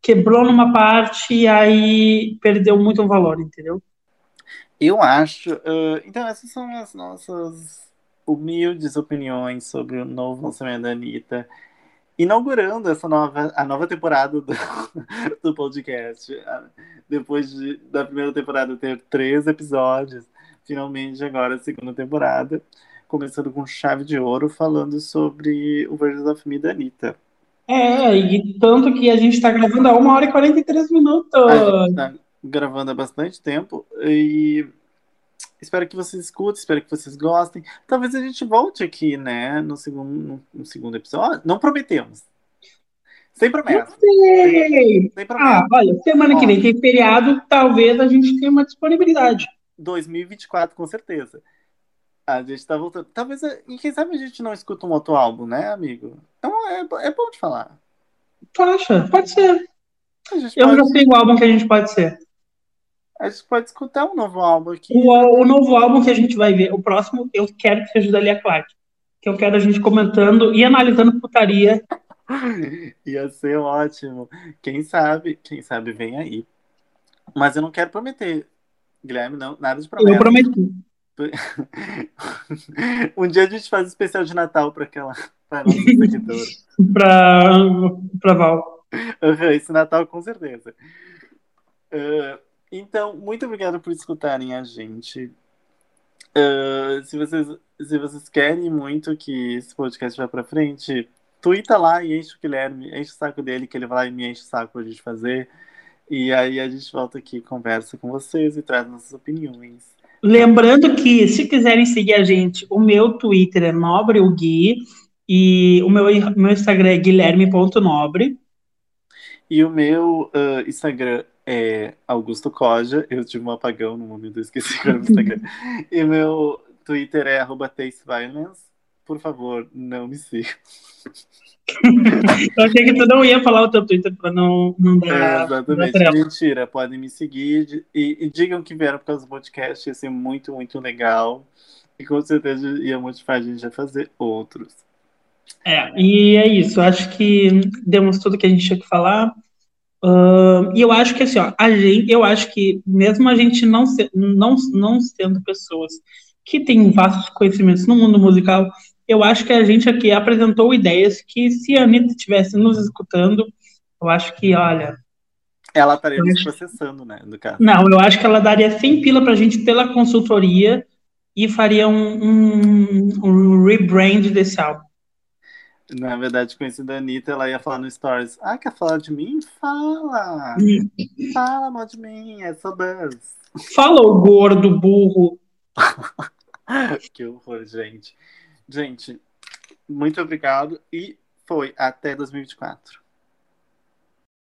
quebrou numa parte e aí perdeu muito o valor, entendeu? Eu acho. Uh, então, essas são as nossas humildes opiniões sobre o novo lançamento da Anitta inaugurando essa nova, a nova temporada do, do podcast. Depois de, da primeira temporada ter três episódios, finalmente agora a segunda temporada, começando com chave de ouro, falando sobre o Versions of Me da Anitta. É, e tanto que a gente está gravando a 1 hora e 43 minutos. A gente tá gravando há bastante tempo e Espero que vocês escutem, espero que vocês gostem. Talvez a gente volte aqui, né, no segundo, no, segundo episódio. Não prometemos. Sem promessa. Sem, sem promessa. Ah, olha, semana Ó, que vem tem feriado, talvez a gente tenha uma disponibilidade. 2024, com certeza. A gente tá voltando. Talvez, e quem sabe a gente não escuta um outro álbum, né, amigo? Então é, é bom de falar. Tu acha? Pode ser. Eu pode... já sei o álbum que a gente pode ser. A gente pode escutar um novo álbum aqui. O, o novo álbum que a gente vai ver, o próximo, eu quero que seja da Lia Clark. Que eu quero a gente comentando e analisando putaria. Ia ser ótimo. Quem sabe, quem sabe vem aí. Mas eu não quero prometer, Guilherme, não, nada de promessa. Eu prometi. um dia a gente faz um especial de Natal para aquela para nossa seguidora. para Val. Uhum, esse Natal com certeza. Uh, então, muito obrigado por escutarem a gente. Uh, se, vocês, se vocês querem muito que esse podcast vá pra frente, twitta lá e enche o Guilherme, enche o saco dele, que ele vai lá e me enche o saco pra gente fazer. E aí a gente volta aqui, conversa com vocês e traz nossas opiniões. Lembrando que, se quiserem seguir a gente, o meu Twitter é Nobre o Gui e o meu, meu Instagram é guilherme.nobre. E o meu uh, Instagram é Augusto Coja. Eu tive um apagão no momento, eu esqueci o Instagram. e meu Twitter é arroba tasteviolence. Por favor, não me siga. eu achei que tu não ia falar o teu Twitter para não, não dar. É, exatamente. Mentira, podem me seguir e, e, digam que vieram por causa do podcast, ia ser muito, muito legal. E com certeza ia motivar a gente a fazer outros. É, e é isso. Acho que demos tudo que a gente tinha que falar. Uh, e eu acho que assim, ó, a gente, eu acho que mesmo a gente não, ser, não, não sendo pessoas que têm vastos conhecimentos no mundo musical, eu acho que a gente aqui apresentou ideias que se a Anitta estivesse nos escutando, eu acho que, olha. Ela estaria nos processando, né? No caso. Não, eu acho que ela daria 100 pila pra gente pela consultoria e faria um, um, um rebrand desse álbum. Na verdade, conhecida a Anitta, ela ia falar no Stories. Ah, quer falar de mim? Fala! Fala mal de mim, é só buzz. Fala, o gordo, burro. que horror, gente. Gente, muito obrigado e Foi, até 2024.